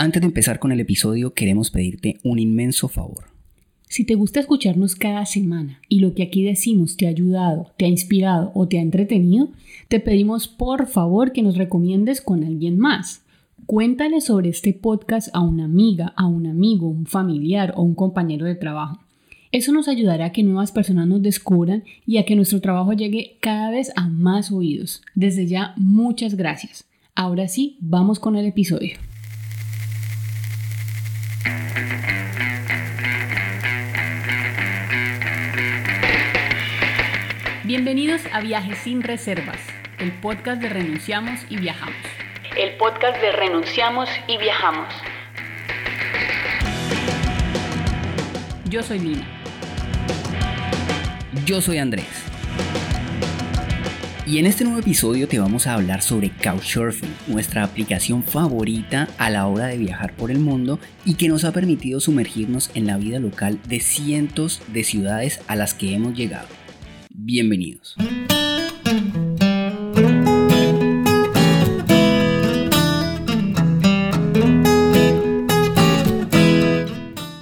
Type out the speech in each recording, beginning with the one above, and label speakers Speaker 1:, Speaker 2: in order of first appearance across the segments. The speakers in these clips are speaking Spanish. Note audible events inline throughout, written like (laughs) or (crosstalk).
Speaker 1: Antes de empezar con el episodio, queremos pedirte un inmenso favor.
Speaker 2: Si te gusta escucharnos cada semana y lo que aquí decimos te ha ayudado, te ha inspirado o te ha entretenido, te pedimos por favor que nos recomiendes con alguien más. Cuéntale sobre este podcast a una amiga, a un amigo, un familiar o un compañero de trabajo. Eso nos ayudará a que nuevas personas nos descubran y a que nuestro trabajo llegue cada vez a más oídos. Desde ya, muchas gracias. Ahora sí, vamos con el episodio. Bienvenidos a Viajes sin Reservas, el podcast de Renunciamos y Viajamos.
Speaker 3: El podcast de Renunciamos y Viajamos.
Speaker 2: Yo soy Lina.
Speaker 1: Yo soy Andrés. Y en este nuevo episodio te vamos a hablar sobre Couchsurfing, nuestra aplicación favorita a la hora de viajar por el mundo y que nos ha permitido sumergirnos en la vida local de cientos de ciudades a las que hemos llegado bienvenidos.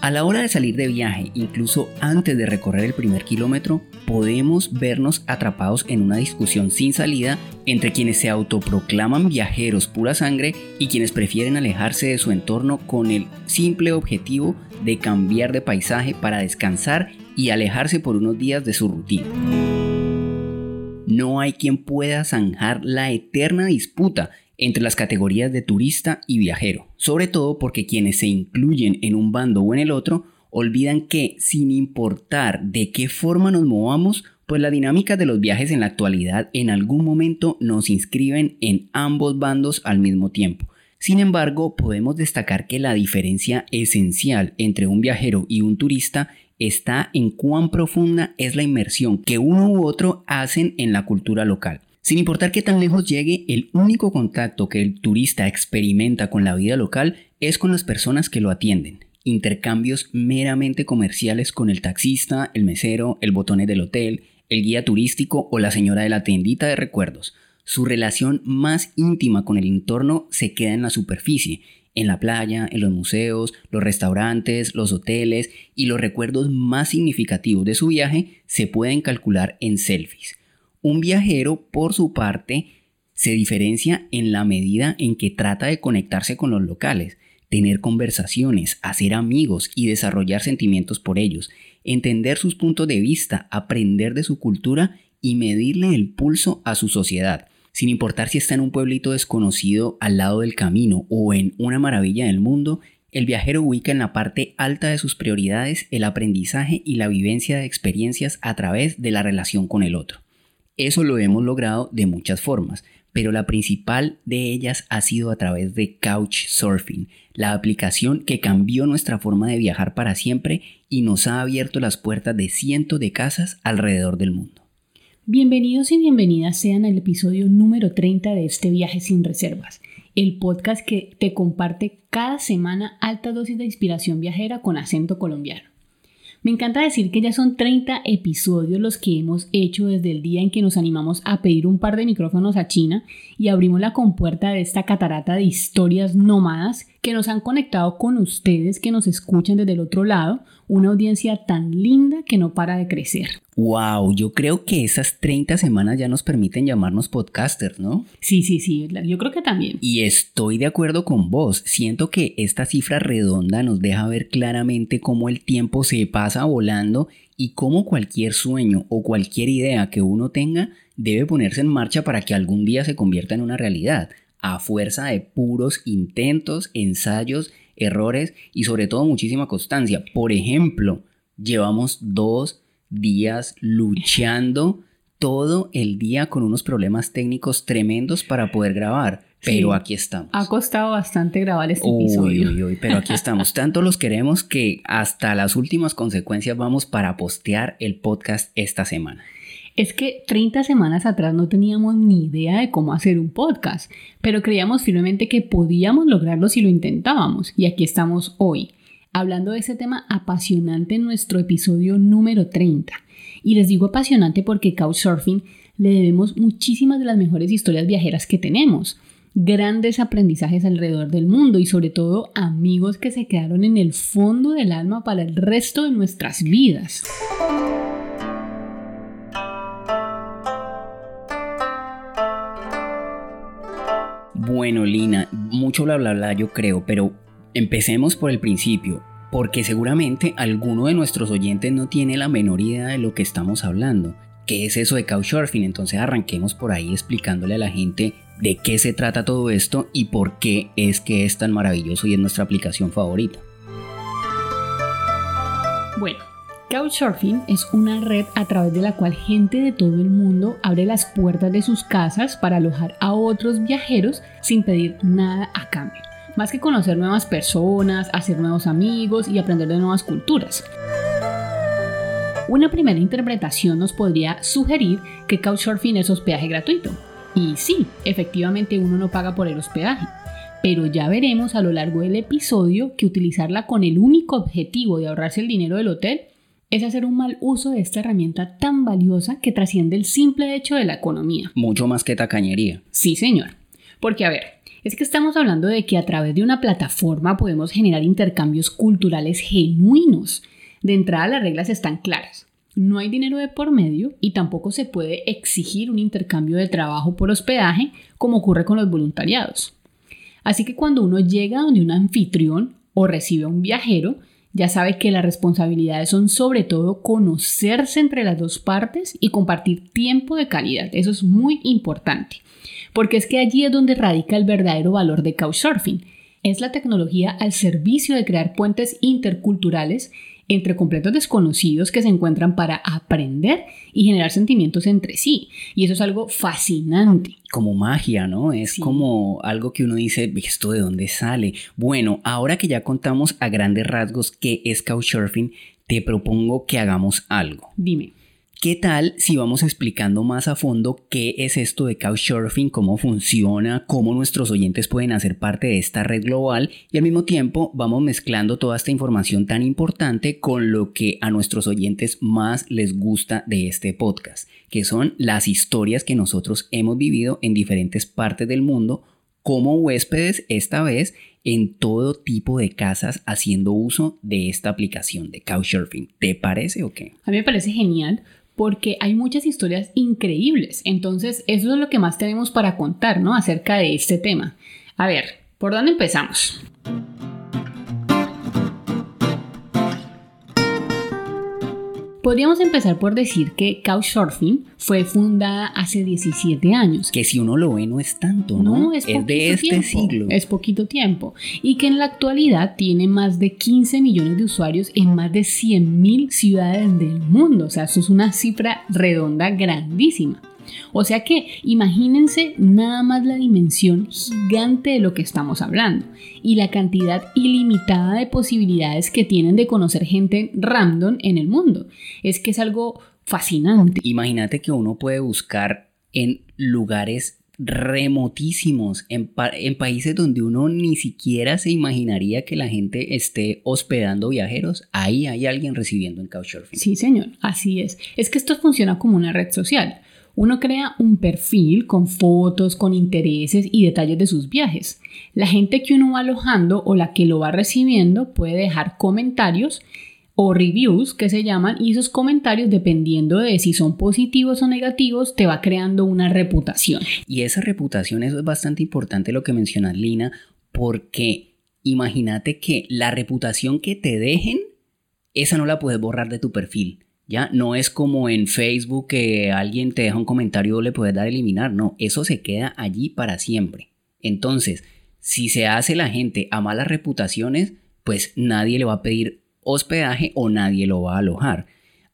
Speaker 1: A la hora de salir de viaje, incluso antes de recorrer el primer kilómetro, podemos vernos atrapados en una discusión sin salida entre quienes se autoproclaman viajeros pura sangre y quienes prefieren alejarse de su entorno con el simple objetivo de cambiar de paisaje para descansar y alejarse por unos días de su rutina. No hay quien pueda zanjar la eterna disputa entre las categorías de turista y viajero, sobre todo porque quienes se incluyen en un bando o en el otro olvidan que, sin importar de qué forma nos movamos, pues la dinámica de los viajes en la actualidad en algún momento nos inscriben en ambos bandos al mismo tiempo. Sin embargo, podemos destacar que la diferencia esencial entre un viajero y un turista está en cuán profunda es la inmersión que uno u otro hacen en la cultura local. Sin importar qué tan lejos llegue, el único contacto que el turista experimenta con la vida local es con las personas que lo atienden. Intercambios meramente comerciales con el taxista, el mesero, el botones del hotel, el guía turístico o la señora de la tiendita de recuerdos. Su relación más íntima con el entorno se queda en la superficie en la playa, en los museos, los restaurantes, los hoteles y los recuerdos más significativos de su viaje se pueden calcular en selfies. Un viajero, por su parte, se diferencia en la medida en que trata de conectarse con los locales, tener conversaciones, hacer amigos y desarrollar sentimientos por ellos, entender sus puntos de vista, aprender de su cultura y medirle el pulso a su sociedad sin importar si está en un pueblito desconocido al lado del camino o en una maravilla del mundo, el viajero ubica en la parte alta de sus prioridades el aprendizaje y la vivencia de experiencias a través de la relación con el otro. Eso lo hemos logrado de muchas formas, pero la principal de ellas ha sido a través de Couchsurfing, la aplicación que cambió nuestra forma de viajar para siempre y nos ha abierto las puertas de cientos de casas alrededor del mundo.
Speaker 2: Bienvenidos y bienvenidas sean al episodio número 30 de este viaje sin reservas, el podcast que te comparte cada semana alta dosis de inspiración viajera con acento colombiano. Me encanta decir que ya son 30 episodios los que hemos hecho desde el día en que nos animamos a pedir un par de micrófonos a China y abrimos la compuerta de esta catarata de historias nómadas que nos han conectado con ustedes que nos escuchan desde el otro lado, una audiencia tan linda que no para de crecer.
Speaker 1: Wow, yo creo que esas 30 semanas ya nos permiten llamarnos podcasters, ¿no?
Speaker 2: Sí, sí, sí, yo creo que también.
Speaker 1: Y estoy de acuerdo con vos. Siento que esta cifra redonda nos deja ver claramente cómo el tiempo se pasa volando y cómo cualquier sueño o cualquier idea que uno tenga debe ponerse en marcha para que algún día se convierta en una realidad, a fuerza de puros intentos, ensayos errores y sobre todo muchísima constancia. Por ejemplo, llevamos dos días luchando todo el día con unos problemas técnicos tremendos para poder grabar. Pero aquí estamos.
Speaker 2: Ha costado bastante grabar este episodio.
Speaker 1: pero aquí estamos. (laughs) Tanto los queremos que hasta las últimas consecuencias vamos para postear el podcast esta semana
Speaker 2: es que 30 semanas atrás no teníamos ni idea de cómo hacer un podcast, pero creíamos firmemente que podíamos lograrlo si lo intentábamos, y aquí estamos hoy, hablando de ese tema apasionante en nuestro episodio número 30. Y les digo apasionante porque Couchsurfing le debemos muchísimas de las mejores historias viajeras que tenemos. grandes aprendizajes alrededor del mundo y sobre todo amigos que se quedaron en el fondo del alma para el resto de nuestras vidas.
Speaker 1: Bueno, Lina, mucho bla bla bla yo creo, pero empecemos por el principio, porque seguramente alguno de nuestros oyentes no tiene la menor idea de lo que estamos hablando. ¿Qué es eso de Couchsurfing? Entonces arranquemos por ahí explicándole a la gente de qué se trata todo esto y por qué es que es tan maravilloso y es nuestra aplicación favorita.
Speaker 2: Couchsurfing es una red a través de la cual gente de todo el mundo abre las puertas de sus casas para alojar a otros viajeros sin pedir nada a cambio, más que conocer nuevas personas, hacer nuevos amigos y aprender de nuevas culturas. Una primera interpretación nos podría sugerir que Couchsurfing es hospedaje gratuito. Y sí, efectivamente uno no paga por el hospedaje. Pero ya veremos a lo largo del episodio que utilizarla con el único objetivo de ahorrarse el dinero del hotel es hacer un mal uso de esta herramienta tan valiosa que trasciende el simple hecho de la economía.
Speaker 1: Mucho más que tacañería.
Speaker 2: Sí, señor. Porque a ver, es que estamos hablando de que a través de una plataforma podemos generar intercambios culturales genuinos de entrada las reglas están claras. No hay dinero de por medio y tampoco se puede exigir un intercambio de trabajo por hospedaje como ocurre con los voluntariados. Así que cuando uno llega donde un anfitrión o recibe a un viajero, ya sabe que las responsabilidades son sobre todo conocerse entre las dos partes y compartir tiempo de calidad. Eso es muy importante, porque es que allí es donde radica el verdadero valor de Couchsurfing. Es la tecnología al servicio de crear puentes interculturales entre completos desconocidos que se encuentran para aprender y generar sentimientos entre sí. Y eso es algo fascinante.
Speaker 1: Como magia, ¿no? Es como algo que uno dice, ¿esto de dónde sale? Bueno, ahora que ya contamos a grandes rasgos qué es Couchsurfing, te propongo que hagamos algo.
Speaker 2: Dime.
Speaker 1: ¿Qué tal si vamos explicando más a fondo qué es esto de Couchsurfing, cómo funciona, cómo nuestros oyentes pueden hacer parte de esta red global y al mismo tiempo vamos mezclando toda esta información tan importante con lo que a nuestros oyentes más les gusta de este podcast, que son las historias que nosotros hemos vivido en diferentes partes del mundo como huéspedes esta vez en todo tipo de casas haciendo uso de esta aplicación de Couchsurfing. ¿Te parece o qué?
Speaker 2: A mí me parece genial porque hay muchas historias increíbles. Entonces, eso es lo que más tenemos para contar, ¿no? Acerca de este tema. A ver, ¿por dónde empezamos? Podríamos empezar por decir que Couchsurfing fue fundada hace 17 años.
Speaker 1: Que si uno lo ve no es tanto, ¿no?
Speaker 2: no es, de este siglo. Es poquito tiempo. Y que en la actualidad tiene más de 15 millones de usuarios en más de 100.000 ciudades del mundo. O sea, eso es una cifra redonda grandísima. O sea que imagínense nada más la dimensión gigante de lo que estamos hablando y la cantidad ilimitada de posibilidades que tienen de conocer gente random en el mundo. Es que es algo fascinante.
Speaker 1: Imagínate que uno puede buscar en lugares remotísimos, en, países donde uno ni siquiera se imaginaría que la gente esté hospedando viajeros, ahí hay alguien recibiendo en Couchsurfing.
Speaker 2: Sí, señor, así es. Es que esto funciona como una red social. Uno crea un perfil con fotos, con intereses y detalles de sus viajes. La gente que uno va alojando o la que lo va recibiendo puede dejar comentarios o reviews que se llaman y esos comentarios dependiendo de si son positivos o negativos te va creando una reputación.
Speaker 1: Y esa reputación, eso es bastante importante lo que mencionas Lina, porque imagínate que la reputación que te dejen, esa no la puedes borrar de tu perfil. Ya no es como en Facebook que alguien te deja un comentario y le puedes dar eliminar, no, eso se queda allí para siempre. Entonces, si se hace la gente a malas reputaciones, pues nadie le va a pedir hospedaje o nadie lo va a alojar.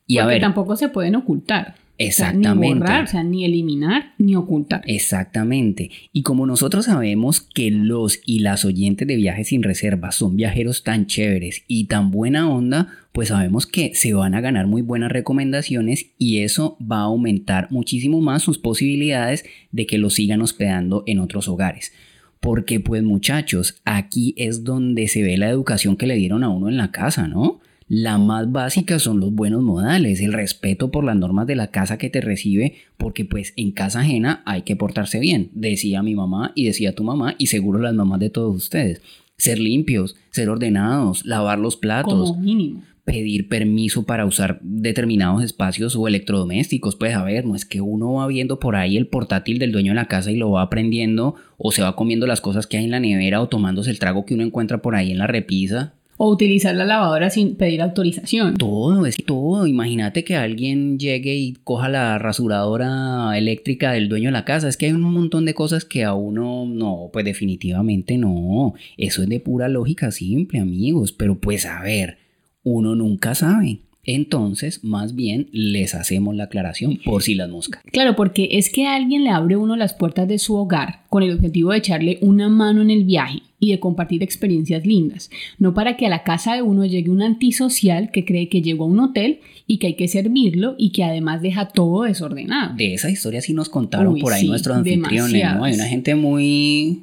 Speaker 2: Y a ver, tampoco se pueden ocultar.
Speaker 1: Exactamente.
Speaker 2: ni borrar, o sea, ni eliminar, ni ocultar.
Speaker 1: Exactamente. Y como nosotros sabemos que los y las oyentes de viajes sin reservas son viajeros tan chéveres y tan buena onda, pues sabemos que se van a ganar muy buenas recomendaciones y eso va a aumentar muchísimo más sus posibilidades de que los sigan hospedando en otros hogares. Porque pues muchachos, aquí es donde se ve la educación que le dieron a uno en la casa, ¿no? La más básica son los buenos modales, el respeto por las normas de la casa que te recibe, porque pues en casa ajena hay que portarse bien, decía mi mamá y decía tu mamá y seguro las mamás de todos ustedes. Ser limpios, ser ordenados, lavar los platos.
Speaker 2: Como mínimo
Speaker 1: pedir permiso para usar determinados espacios o electrodomésticos. Pues a ver, no es que uno va viendo por ahí el portátil del dueño de la casa y lo va aprendiendo o se va comiendo las cosas que hay en la nevera o tomándose el trago que uno encuentra por ahí en la repisa.
Speaker 2: O utilizar la lavadora sin pedir autorización.
Speaker 1: Todo, es todo. Imagínate que alguien llegue y coja la rasuradora eléctrica del dueño de la casa. Es que hay un montón de cosas que a uno no, pues definitivamente no. Eso es de pura lógica simple, amigos. Pero pues a ver, uno nunca sabe. Entonces, más bien les hacemos la aclaración por si las moscas.
Speaker 2: Claro, porque es que alguien le abre uno las puertas de su hogar con el objetivo de echarle una mano en el viaje y de compartir experiencias lindas, no para que a la casa de uno llegue un antisocial que cree que llegó a un hotel y que hay que servirlo y que además deja todo desordenado.
Speaker 1: De esa historia sí nos contaron por ahí nuestros anfitriones, ¿no? Hay una gente muy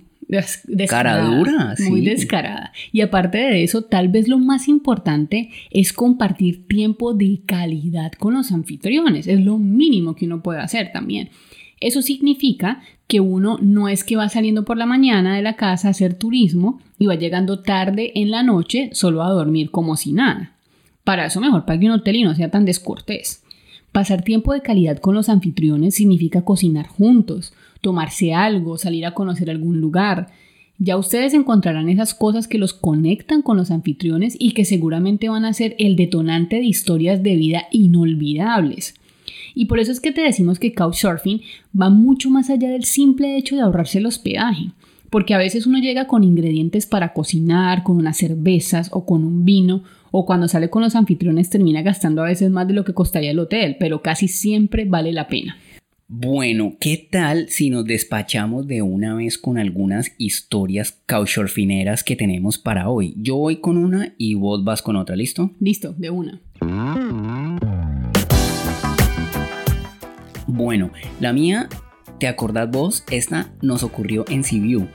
Speaker 2: Cara dura, muy descarada. Y aparte de eso, tal vez lo más importante es compartir tiempo de calidad con los anfitriones. Es lo mínimo que uno puede hacer también. Eso significa que uno no es que va saliendo por la mañana de la casa a hacer turismo y va llegando tarde en la noche solo a dormir como si nada. Para eso mejor pague un hotel y no sea tan descortés. Pasar tiempo de calidad con los anfitriones significa cocinar juntos, tomarse algo, salir a conocer algún lugar. Ya ustedes encontrarán esas cosas que los conectan con los anfitriones y que seguramente van a ser el detonante de historias de vida inolvidables. Y por eso es que te decimos que Couchsurfing va mucho más allá del simple hecho de ahorrarse el hospedaje. Porque a veces uno llega con ingredientes para cocinar, con unas cervezas o con un vino, o cuando sale con los anfitriones termina gastando a veces más de lo que costaría el hotel, pero casi siempre vale la pena.
Speaker 1: Bueno, ¿qué tal si nos despachamos de una vez con algunas historias couchsurfineras que tenemos para hoy? Yo voy con una y vos vas con otra, ¿listo?
Speaker 2: Listo, de una.
Speaker 1: Bueno, la mía, ¿te acordás vos? Esta nos ocurrió en Sibiu,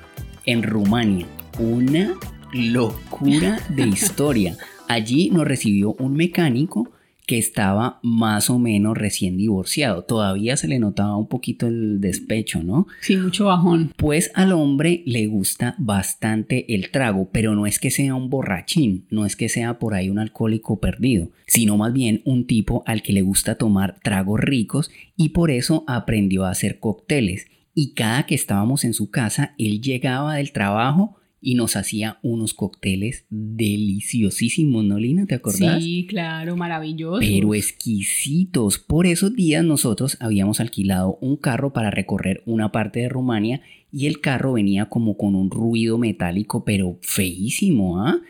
Speaker 1: en Rumania. Una locura de (laughs) historia. Allí nos recibió un mecánico que estaba más o menos recién divorciado. Todavía se le notaba un poquito el despecho, ¿no?
Speaker 2: Sí, mucho bajón.
Speaker 1: Pues al hombre le gusta bastante el trago, pero no es que sea un borrachín, no es que sea por ahí un alcohólico perdido, sino más bien un tipo al que le gusta tomar tragos ricos y por eso aprendió a hacer cócteles. Y cada que estábamos en su casa, él llegaba del trabajo, y nos hacía unos cócteles deliciosísimos, ¿no, Lina? ¿Te acordás?
Speaker 2: Sí, claro, maravillosos.
Speaker 1: Pero exquisitos. Por esos días nosotros habíamos alquilado un carro para recorrer una parte de Rumania y el carro venía como con un ruido metálico, pero feísimo, ¿ah?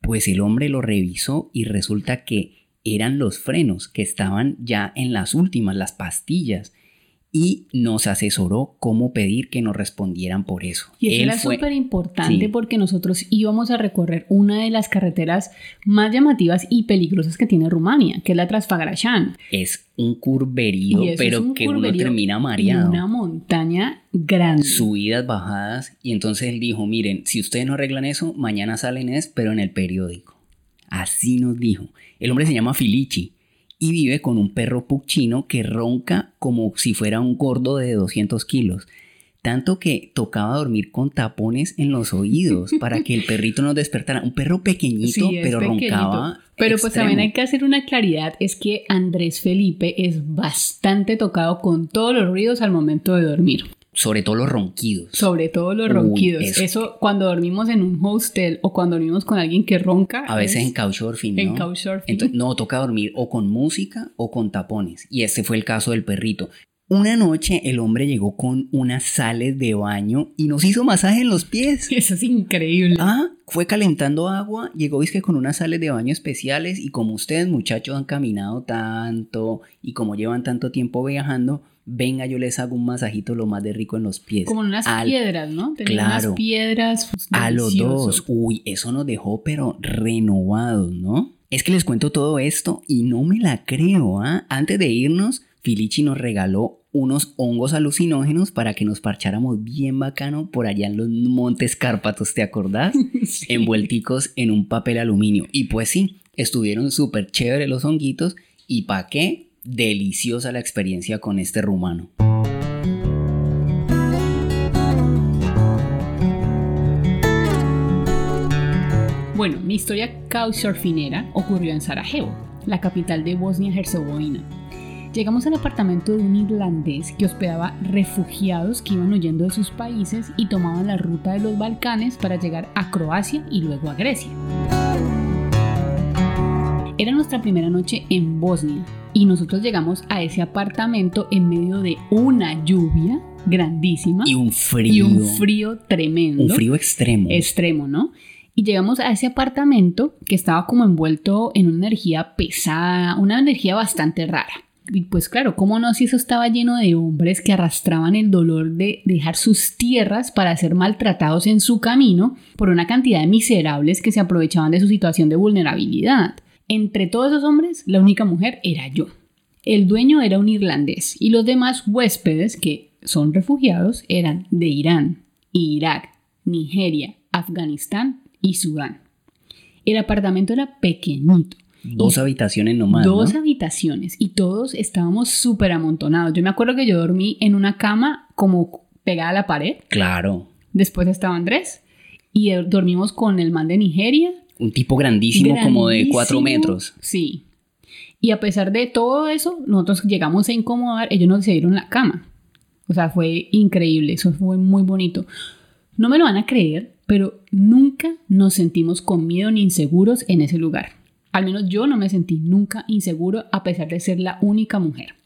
Speaker 1: Pues el hombre lo revisó y resulta que eran los frenos que estaban ya en las últimas, las pastillas y nos asesoró cómo pedir que nos respondieran por eso.
Speaker 2: Y eso era súper importante porque nosotros íbamos a recorrer una de las carreteras más llamativas y peligrosas que tiene Rumania, que es la Transfagrashan.
Speaker 1: Es un curverío, pero que uno termina mareado.
Speaker 2: Una montaña grande.
Speaker 1: Subidas, bajadas. Y entonces él dijo, miren, si ustedes no arreglan eso, mañana salen es, pero en el periódico. Así nos dijo. El hombre se llama Filici y vive con un perro puchino que ronca como si fuera un gordo de 200 kilos. Tanto que tocaba dormir con tapones en los oídos para que el perrito no despertara. Un perro pequeñito, pero roncaba.
Speaker 2: Pero pues también hay que hacer una claridad, es que Andrés Felipe es bastante tocado con todos los ruidos al momento de dormir
Speaker 1: sobre todo los ronquidos.
Speaker 2: Sobre todo los ronquidos. eso. cuando dormimos en un hostel o cuando dormimos con alguien que ronca.
Speaker 1: A veces en couchsurfing, ¿no?
Speaker 2: En couchsurfing.
Speaker 1: Entonces, no, toca dormir o con música o con tapones. Y ese fue el caso del perrito. Una noche el hombre llegó con unas sales de baño y nos hizo masaje en los pies. (laughs)
Speaker 2: Eso es increíble.
Speaker 1: Ah, fue calentando agua, llegó que con unas sales de baño especiales y como ustedes muchachos han caminado tanto y como llevan tanto tiempo viajando, venga, yo les hago un masajito lo más de rico en los pies.
Speaker 2: Como unas piedras, ¿no?
Speaker 1: claro,
Speaker 2: unas piedras.
Speaker 1: A los dos. Uy, eso nos dejó, pero renovados, ¿no? Es que les cuento todo esto y no me la creo, ¿ah? Antes de irnos, Filichi nos regaló unos hongos alucinógenos para que nos parcháramos bien bacano por allá en los Montes Cárpatos, ¿te acordás? (laughs) Envuelticos en un papel aluminio. Y pues sí, estuvieron súper chéveres los honguitos y pa' qué, deliciosa la experiencia con este rumano.
Speaker 2: Bueno, mi historia couchsurfinera ocurrió en Sarajevo, la capital de Bosnia-Herzegovina. Llegamos al apartamento de un irlandés que hospedaba refugiados que iban huyendo de sus países y tomaban la ruta de los Balcanes para llegar a Croacia y luego a Grecia. Era nuestra primera noche en Bosnia y nosotros llegamos a ese apartamento en medio de una lluvia grandísima
Speaker 1: Y un frío.
Speaker 2: y un frío tremendo.
Speaker 1: Un frío extremo.
Speaker 2: extremo, ¿no? Y llegamos a ese apartamento que estaba como envuelto en una energía pesada, una energía bastante rara. Y pues claro, ¿cómo no si eso estaba lleno de hombres que arrastraban el dolor de dejar sus tierras para ser maltratados en su camino por una cantidad de miserables que se aprovechaban de su situación de vulnerabilidad? Entre todos esos hombres, la única mujer era yo. El dueño era un irlandés y los demás huéspedes, que son refugiados, eran de Irán, Irak, Nigeria, Afganistán y Sudán. El apartamento era pequeñito.
Speaker 1: Dos habitaciones nomás.
Speaker 2: Dos
Speaker 1: ¿no?
Speaker 2: habitaciones y todos estábamos súper amontonados. Yo me acuerdo que yo dormí en una cama como pegada a la pared.
Speaker 1: Claro.
Speaker 2: Después estaba Andrés y dormimos con el man de Nigeria.
Speaker 1: Un tipo grandísimo, como de cuatro metros.
Speaker 2: Sí. Y a pesar de todo eso, nosotros llegamos a incomodar, ellos nos dieron la cama. O sea, fue increíble, eso fue muy bonito. No me lo van a creer, pero nunca nos sentimos con miedo ni inseguros en ese lugar. Al menos yo no me sentí nunca inseguro a pesar de ser la única mujer.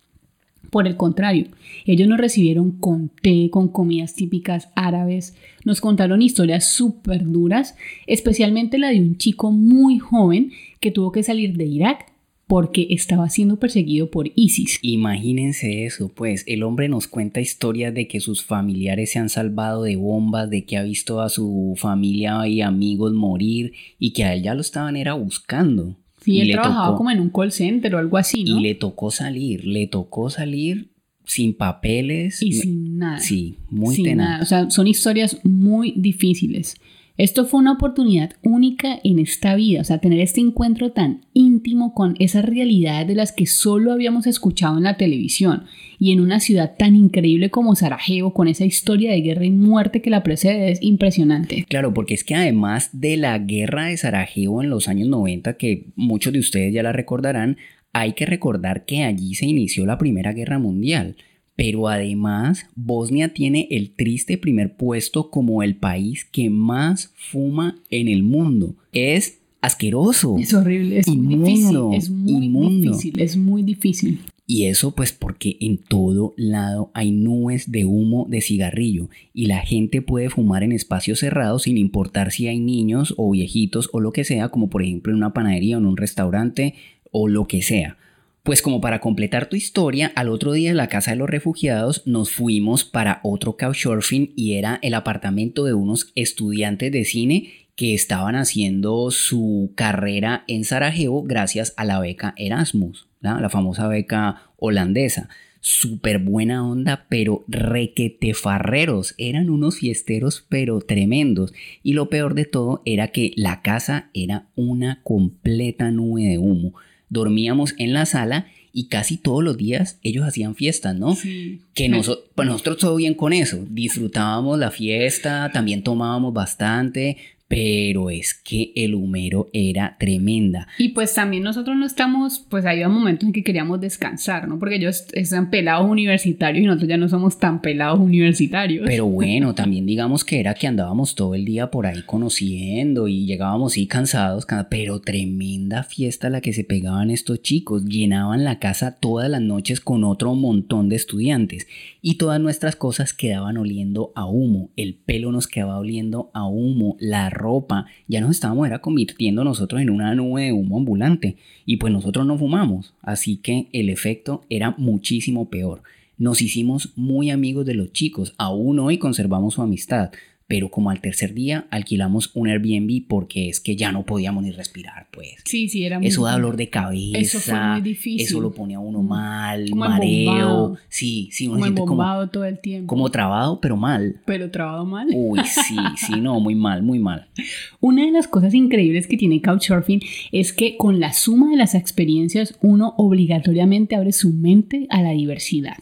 Speaker 2: Por el contrario, ellos nos recibieron con té, con comidas típicas árabes, nos contaron historias súper duras, especialmente la de un chico muy joven que tuvo que salir de Irak porque estaba siendo perseguido por ISIS.
Speaker 1: Imagínense eso, pues el hombre nos cuenta historias de que sus familiares se han salvado de bombas, de que ha visto a su familia y amigos morir y que a él ya lo estaban era buscando.
Speaker 2: Sí,
Speaker 1: Y
Speaker 2: él trabajaba
Speaker 1: tocó-
Speaker 2: como en un call center o algo así, ¿no?
Speaker 1: Y le tocó salir, le tocó salir sin papeles.
Speaker 2: Y sin nada.
Speaker 1: Sí, muy
Speaker 2: Sin
Speaker 1: tenaz.
Speaker 2: nada. O sea, son historias muy difíciles. Esto fue una oportunidad única en esta vida, o sea, tener este encuentro tan íntimo con esas realidades de las que solo habíamos escuchado en la televisión y en una ciudad tan increíble como Sarajevo, con esa historia de guerra y muerte que la precede, es impresionante.
Speaker 1: Claro, porque es que además de la guerra de Sarajevo en los años 90, que muchos de ustedes ya la recordarán, hay que recordar que allí se inició la Primera Guerra Mundial. Pero además, Bosnia tiene el triste primer puesto como el país que más fuma en el mundo. Es asqueroso.
Speaker 2: Es horrible, es muy
Speaker 1: Inmundo,
Speaker 2: difícil, es muy
Speaker 1: inmundo.
Speaker 2: difícil, es muy difícil.
Speaker 1: Y eso pues porque en todo lado hay nubes de humo de cigarrillo y la gente puede fumar en espacios cerrados sin importar si hay niños o viejitos o lo que sea, como por ejemplo en una panadería o en un restaurante o lo que sea. Pues como para completar tu historia, al otro día en la casa de los refugiados nos fuimos para otro couchsurfing y era el apartamento de unos estudiantes de cine que estaban haciendo su carrera en Sarajevo gracias a la beca Erasmus, ¿la? la famosa beca holandesa. Súper buena onda, pero requete farreros. Eran unos fiesteros, pero tremendos. Y lo peor de todo era que la casa era una completa nube de humo. Dormíamos en la sala y casi todos los días ellos hacían fiestas, ¿no?
Speaker 2: Sí.
Speaker 1: Que noso- pues nosotros todo bien con eso. Disfrutábamos la fiesta, también tomábamos bastante, pero es que el humero era tremenda.
Speaker 2: Y pues también nosotros no estamos, pues había momentos en que queríamos descansar, ¿no? Porque ellos están pelados universitarios y nosotros ya no somos tan pelados universitarios.
Speaker 1: Pero (laughs) bueno, también digamos que era que andábamos todo el día por ahí conociendo y llegábamos sí cansados, ca- pero tremenda fiesta la que se pegaban estos chicos. Llenaban la casa todas las noches con otro montón de estudiantes y todas nuestras cosas quedaban oliendo a humo. El pelo nos quedaba oliendo a humo, la ropa, ya nos estábamos era convirtiendo nosotros en una nube de humo ambulante y pues nosotros no fumamos, así que el efecto era muchísimo peor. Nos hicimos muy amigos de los chicos, aún hoy conservamos su amistad. Pero como al tercer día alquilamos un Airbnb porque es que ya no podíamos ni respirar, pues.
Speaker 2: Sí, sí, era muy
Speaker 1: Eso da dolor de cabeza.
Speaker 2: Eso fue muy difícil.
Speaker 1: Eso lo pone a uno
Speaker 2: Mm.
Speaker 1: mal,
Speaker 2: Como
Speaker 1: mareo. Sí, sí, uno
Speaker 2: como
Speaker 1: siente como,
Speaker 2: todo el tiempo.
Speaker 1: como trabado, pero mal.
Speaker 2: Pero trabado mal.
Speaker 1: Uy, sí, sí, no, muy mal, muy mal. (laughs)
Speaker 2: Una de las cosas increíbles que tiene Couchsurfing es que con la suma de las experiencias uno obligatoriamente abre su mente a la diversidad.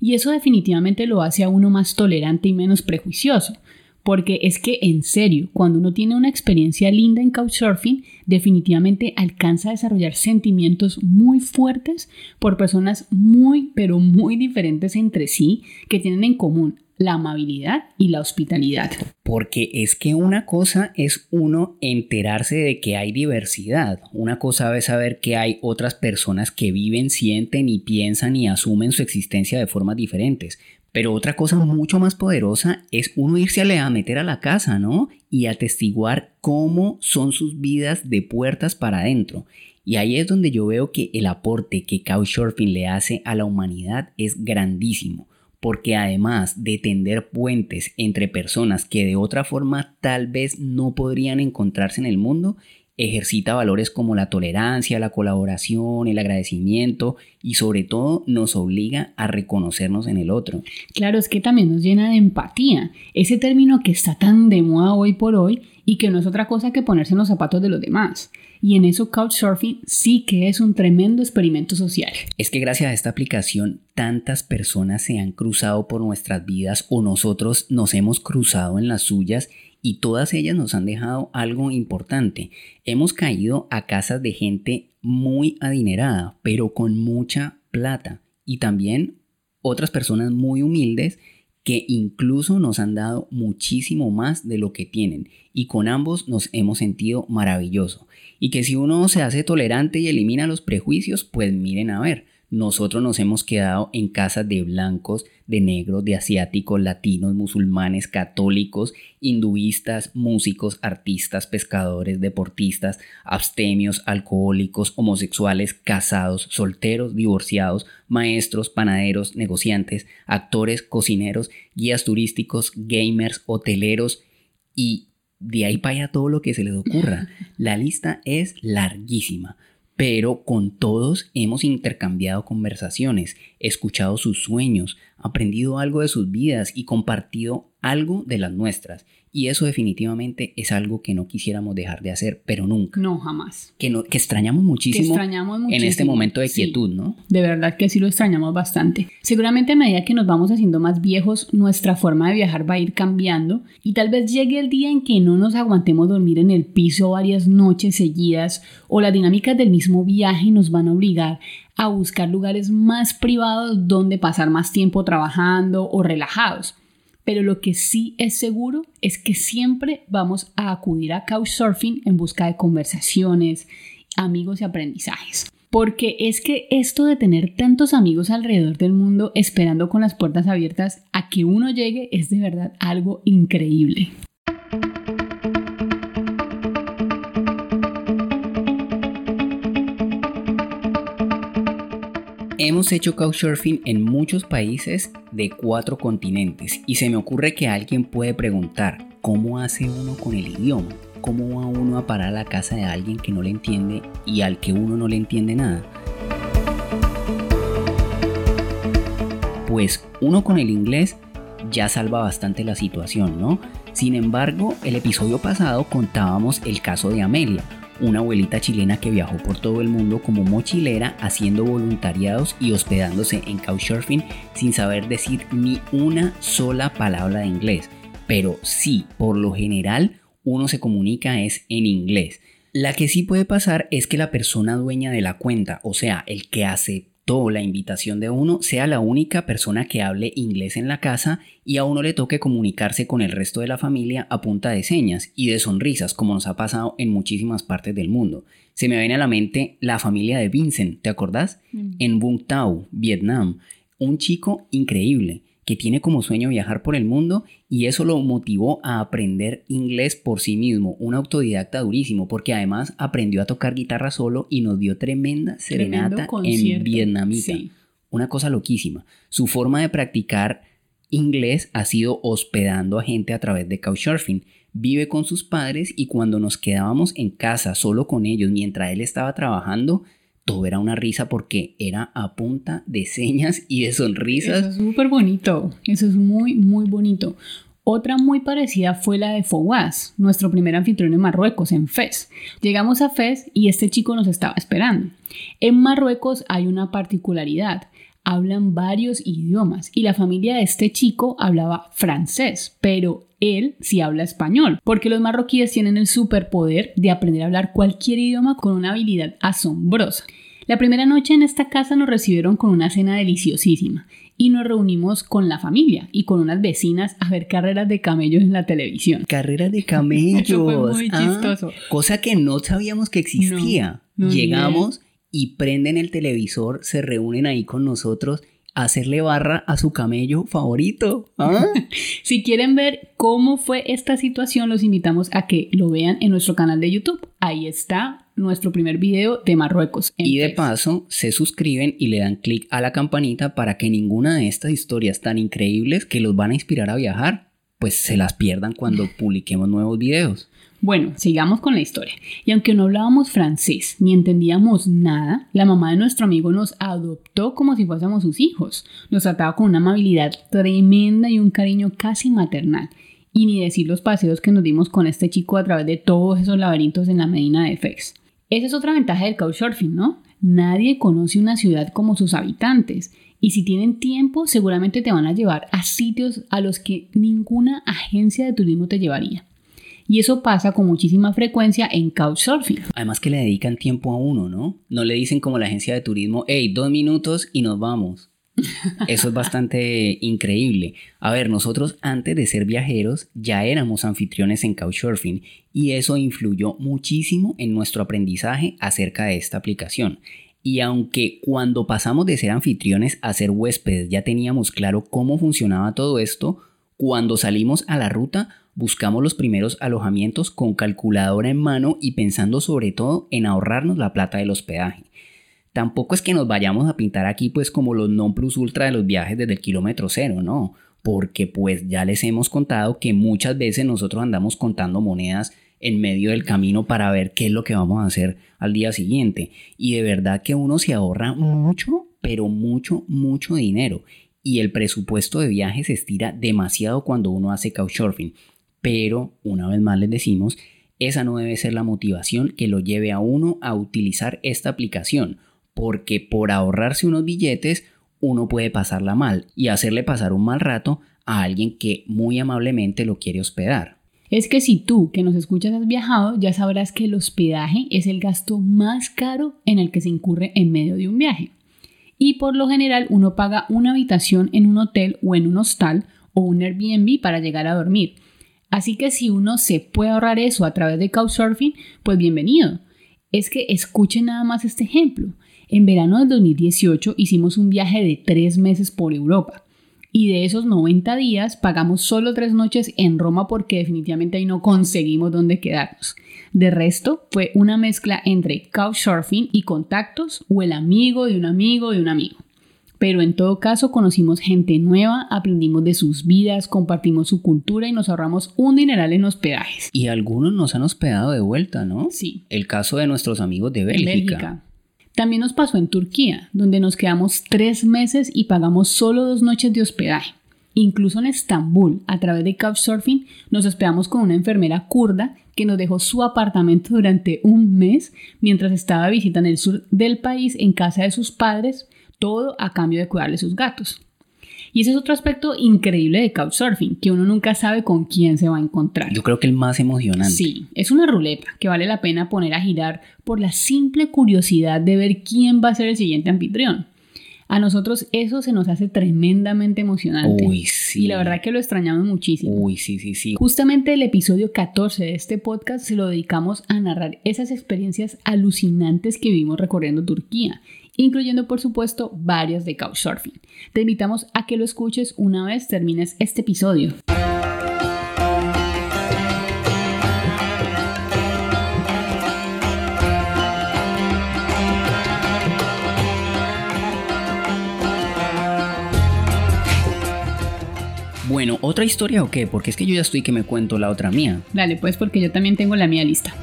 Speaker 2: Y eso definitivamente lo hace a uno más tolerante y menos prejuicioso. Porque es que en serio, cuando uno tiene una experiencia linda en Couchsurfing, definitivamente alcanza a desarrollar sentimientos muy fuertes por personas muy, pero muy diferentes entre sí que tienen en común la amabilidad y la hospitalidad.
Speaker 1: Porque es que una cosa es uno enterarse de que hay diversidad. Una cosa es saber que hay otras personas que viven, sienten y piensan y asumen su existencia de formas diferentes. Pero otra cosa mucho más poderosa es uno irse a, meter a la casa, ¿no? Y atestiguar cómo son sus vidas de puertas para adentro. Y ahí es donde yo veo que el aporte que Couchsurfing le hace a la humanidad es grandísimo porque además de tender puentes entre personas que de otra forma tal vez no podrían encontrarse en el mundo, ejercita valores como la tolerancia, la colaboración, el agradecimiento y sobre todo nos obliga a reconocernos en el otro.
Speaker 2: Claro, es que también nos llena de empatía, ese término que está tan de moda hoy por hoy y que no es otra cosa que ponerse en los zapatos de los demás. Y en eso Couchsurfing sí que es un tremendo experimento social.
Speaker 1: Es que gracias a esta aplicación tantas personas se han cruzado por nuestras vidas o nosotros nos hemos cruzado en las suyas y todas ellas nos han dejado algo importante. Hemos caído a casas de gente muy adinerada, pero con mucha plata. Y también otras personas muy humildes que incluso nos han dado muchísimo más de lo que tienen. Y con ambos nos hemos sentido maravilloso. Y que si uno se hace tolerante y elimina los prejuicios, pues miren a ver. Nosotros nos hemos quedado en casas de blancos, de negros, de asiáticos, latinos, musulmanes, católicos, hinduistas, músicos, artistas, pescadores, deportistas, abstemios, alcohólicos, homosexuales, casados, solteros, divorciados, maestros, panaderos, negociantes, actores, cocineros, guías turísticos, gamers, hoteleros y de ahí para allá todo lo que se les ocurra. (laughs) La lista es larguísima pero con todos hemos intercambiado conversaciones, escuchado sus sueños, aprendido algo de sus vidas y compartido algo de las nuestras. Y eso definitivamente es algo que no quisiéramos dejar de hacer, pero nunca.
Speaker 2: No, jamás.
Speaker 1: Que, no, que extrañamos muchísimo,
Speaker 2: Que extrañamos muchísimo.
Speaker 1: en este momento de
Speaker 2: Sí.
Speaker 1: quietud, ¿no?
Speaker 2: De verdad que sí lo extrañamos bastante. Seguramente a medida que nos vamos haciendo más viejos, nuestra forma de viajar va a ir cambiando y tal vez llegue el día en que no nos aguantemos dormir en el piso varias noches seguidas o las dinámicas del mismo viaje nos van a obligar a buscar lugares más privados donde pasar más tiempo trabajando o relajados. Pero lo que sí es seguro es que siempre vamos a acudir a Couchsurfing en busca de conversaciones, amigos y aprendizajes. Porque es que esto de tener tantos amigos alrededor del mundo esperando con las puertas abiertas a que uno llegue es de verdad algo increíble.
Speaker 1: Hemos hecho couchsurfing en muchos países de cuatro continentes y se me ocurre que alguien puede preguntar, ¿cómo hace uno con el idioma? ¿Cómo va uno a parar a la casa de alguien que no le entiende y al que uno no le entiende nada? Pues uno con el inglés ya salva bastante la situación, ¿no? Sin embargo, el episodio pasado contábamos el caso de Amelia, una abuelita chilena que viajó por todo el mundo como mochilera haciendo voluntariados y hospedándose en Couchsurfing sin saber decir ni una sola palabra de inglés. Pero sí, por lo general, uno se comunica es en inglés. La que sí puede pasar es que la persona dueña de la cuenta, o sea, el que aceptó la invitación de uno, sea la única persona que hable inglés en la casa y a uno le toque comunicarse con el resto de la familia a punta de señas y de sonrisas, como nos ha pasado en muchísimas partes del mundo. Se me viene a la mente la familia de Vincent, ¿te acordás? En Vung Tau, Vietnam. Un chico increíble que tiene como sueño viajar por el mundo y eso lo motivó a aprender inglés por sí mismo, un autodidacta durísimo, porque además aprendió a tocar guitarra solo y nos dio tremenda serenata en vietnamita.
Speaker 2: Sí.
Speaker 1: Una cosa loquísima. Su forma de practicar inglés ha sido hospedando a gente a través de Couchsurfing. Vive con sus padres y cuando nos quedábamos en casa solo con ellos mientras él estaba trabajando, todo era una risa porque era a punta de señas y de sonrisas.
Speaker 2: Eso es súper bonito, eso es muy, muy bonito. Otra muy parecida fue la de Fouaz, nuestro primer anfitrión en Marruecos, en Fez. Llegamos a Fez y este chico nos estaba esperando. En Marruecos hay una particularidad. Hablan varios idiomas y la familia de este chico hablaba francés, pero él sí habla español, porque los marroquíes tienen el superpoder de aprender a hablar cualquier idioma con una habilidad asombrosa. La primera noche en esta casa nos recibieron con una cena deliciosísima y nos reunimos con la familia y con unas vecinas a ver carreras de camellos en la televisión.
Speaker 1: Carreras de camellos. (laughs)
Speaker 2: Eso fue muy
Speaker 1: ah,
Speaker 2: chistoso.
Speaker 1: cosa que no sabíamos que existía.
Speaker 2: No, no,
Speaker 1: Llegamos y prenden el televisor, se reúnen ahí con nosotros a hacerle barra a su camello favorito. ¿ah? (laughs)
Speaker 2: Si quieren ver cómo fue esta situación, los invitamos a que lo vean en nuestro canal de YouTube. Ahí está nuestro primer video de Marruecos.
Speaker 1: Y de paso se suscriben y le dan clic a la campanita para que ninguna de estas historias tan increíbles que los van a inspirar a viajar, pues se las pierdan cuando publiquemos nuevos videos.
Speaker 2: Bueno, sigamos con la historia. Y aunque no hablábamos francés ni entendíamos nada, la mamá de nuestro amigo nos adoptó como si fuésemos sus hijos. Nos trataba con una amabilidad tremenda y un cariño casi maternal. Y ni decir los paseos que nos dimos con este chico a través de todos esos laberintos en la Medina de Fez. Esa es otra ventaja del couchsurfing, ¿no? Nadie conoce una ciudad como sus habitantes. Y si tienen tiempo, seguramente te van a llevar a sitios a los que ninguna agencia de turismo te llevaría. Y eso pasa con muchísima frecuencia en Couchsurfing.
Speaker 1: Además que le dedican tiempo a uno, ¿no? No le dicen como la agencia de turismo, hey, dos minutos y nos vamos. (laughs) Eso es bastante increíble. A ver, nosotros antes de ser viajeros ya éramos anfitriones en Couchsurfing y eso influyó muchísimo en nuestro aprendizaje acerca de esta aplicación. Y aunque cuando pasamos de ser anfitriones a ser huéspedes ya teníamos claro cómo funcionaba todo esto, cuando salimos a la ruta buscamos los primeros alojamientos con calculadora en mano y pensando sobre todo en ahorrarnos la plata del hospedaje. Tampoco es que nos vayamos a pintar aquí pues como los non plus ultra de los viajes desde el kilómetro cero, no, porque pues ya les hemos contado que muchas veces nosotros andamos contando monedas en medio del camino para ver qué es lo que vamos a hacer al día siguiente. Y de verdad que uno se ahorra mucho, pero mucho, mucho dinero. Y el presupuesto de viaje se estira demasiado cuando uno hace couchsurfing. Pero, una vez más les decimos, esa no debe ser la motivación que lo lleve a uno a utilizar esta aplicación, porque por ahorrarse unos billetes uno puede pasarla mal y hacerle pasar un mal rato a alguien que muy amablemente lo quiere hospedar.
Speaker 2: Es que si tú que nos escuchas has viajado, ya sabrás que el hospedaje es el gasto más caro en el que se incurre en medio de un viaje. Y por lo general uno paga una habitación en un hotel o en un hostal o un Airbnb para llegar a dormir. Así que si uno se puede ahorrar eso a través de Couchsurfing, pues bienvenido. Es que escuchen nada más este ejemplo. En verano del 2018 hicimos un viaje de tres meses por Europa. Y de esos 90 días pagamos solo tres noches en Roma porque definitivamente ahí no conseguimos dónde quedarnos. De resto, fue una mezcla entre couchsurfing y contactos o el amigo de un amigo de un amigo. Pero en todo caso conocimos gente nueva, aprendimos de sus vidas, compartimos su cultura y nos ahorramos un dineral en hospedajes.
Speaker 1: Y algunos nos han hospedado de vuelta, ¿no?
Speaker 2: Sí.
Speaker 1: El caso de nuestros amigos de Bélgica.
Speaker 2: Bélgica. También nos pasó en Turquía, donde nos quedamos tres meses y pagamos solo dos noches de hospedaje. Incluso en Estambul, a través de Couchsurfing, nos hospedamos con una enfermera kurda que nos dejó su apartamento durante un mes mientras estaba de visita en el sur del país en casa de sus padres, todo a cambio de cuidarle sus gatos. Y ese es otro aspecto increíble de Couchsurfing, que uno nunca sabe con quién se va a encontrar.
Speaker 1: Yo creo que el más emocionante.
Speaker 2: Sí, es una ruleta que vale la pena poner a girar por la simple curiosidad de ver quién va a ser el siguiente anfitrión. A nosotros eso se nos hace tremendamente emocionante.
Speaker 1: Uy, sí.
Speaker 2: Y la verdad que lo extrañamos muchísimo.
Speaker 1: Uy, sí, sí, sí.
Speaker 2: Justamente el episodio 14 de este podcast se lo dedicamos a narrar esas experiencias alucinantes que vimos recorriendo Turquía, incluyendo por supuesto varias de Couchsurfing. Te invitamos a que lo escuches una vez termines este episodio.
Speaker 1: Bueno, ¿otra historia o qué? Porque es que yo ya estoy que me cuento la otra mía.
Speaker 2: Dale, pues porque yo también tengo la mía lista.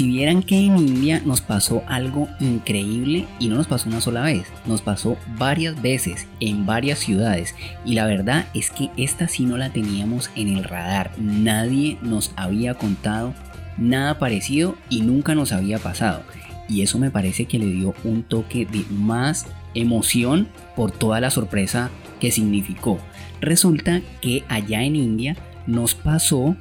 Speaker 1: Si vieran que en India nos pasó algo increíble y no nos pasó una sola vez, nos pasó varias veces en varias ciudades y la verdad es que esta sí no la teníamos en el radar, nadie nos había contado nada parecido y nunca nos había pasado y eso me parece que le dio un toque de más emoción por toda la sorpresa que significó. Resulta que allá en India nos pasó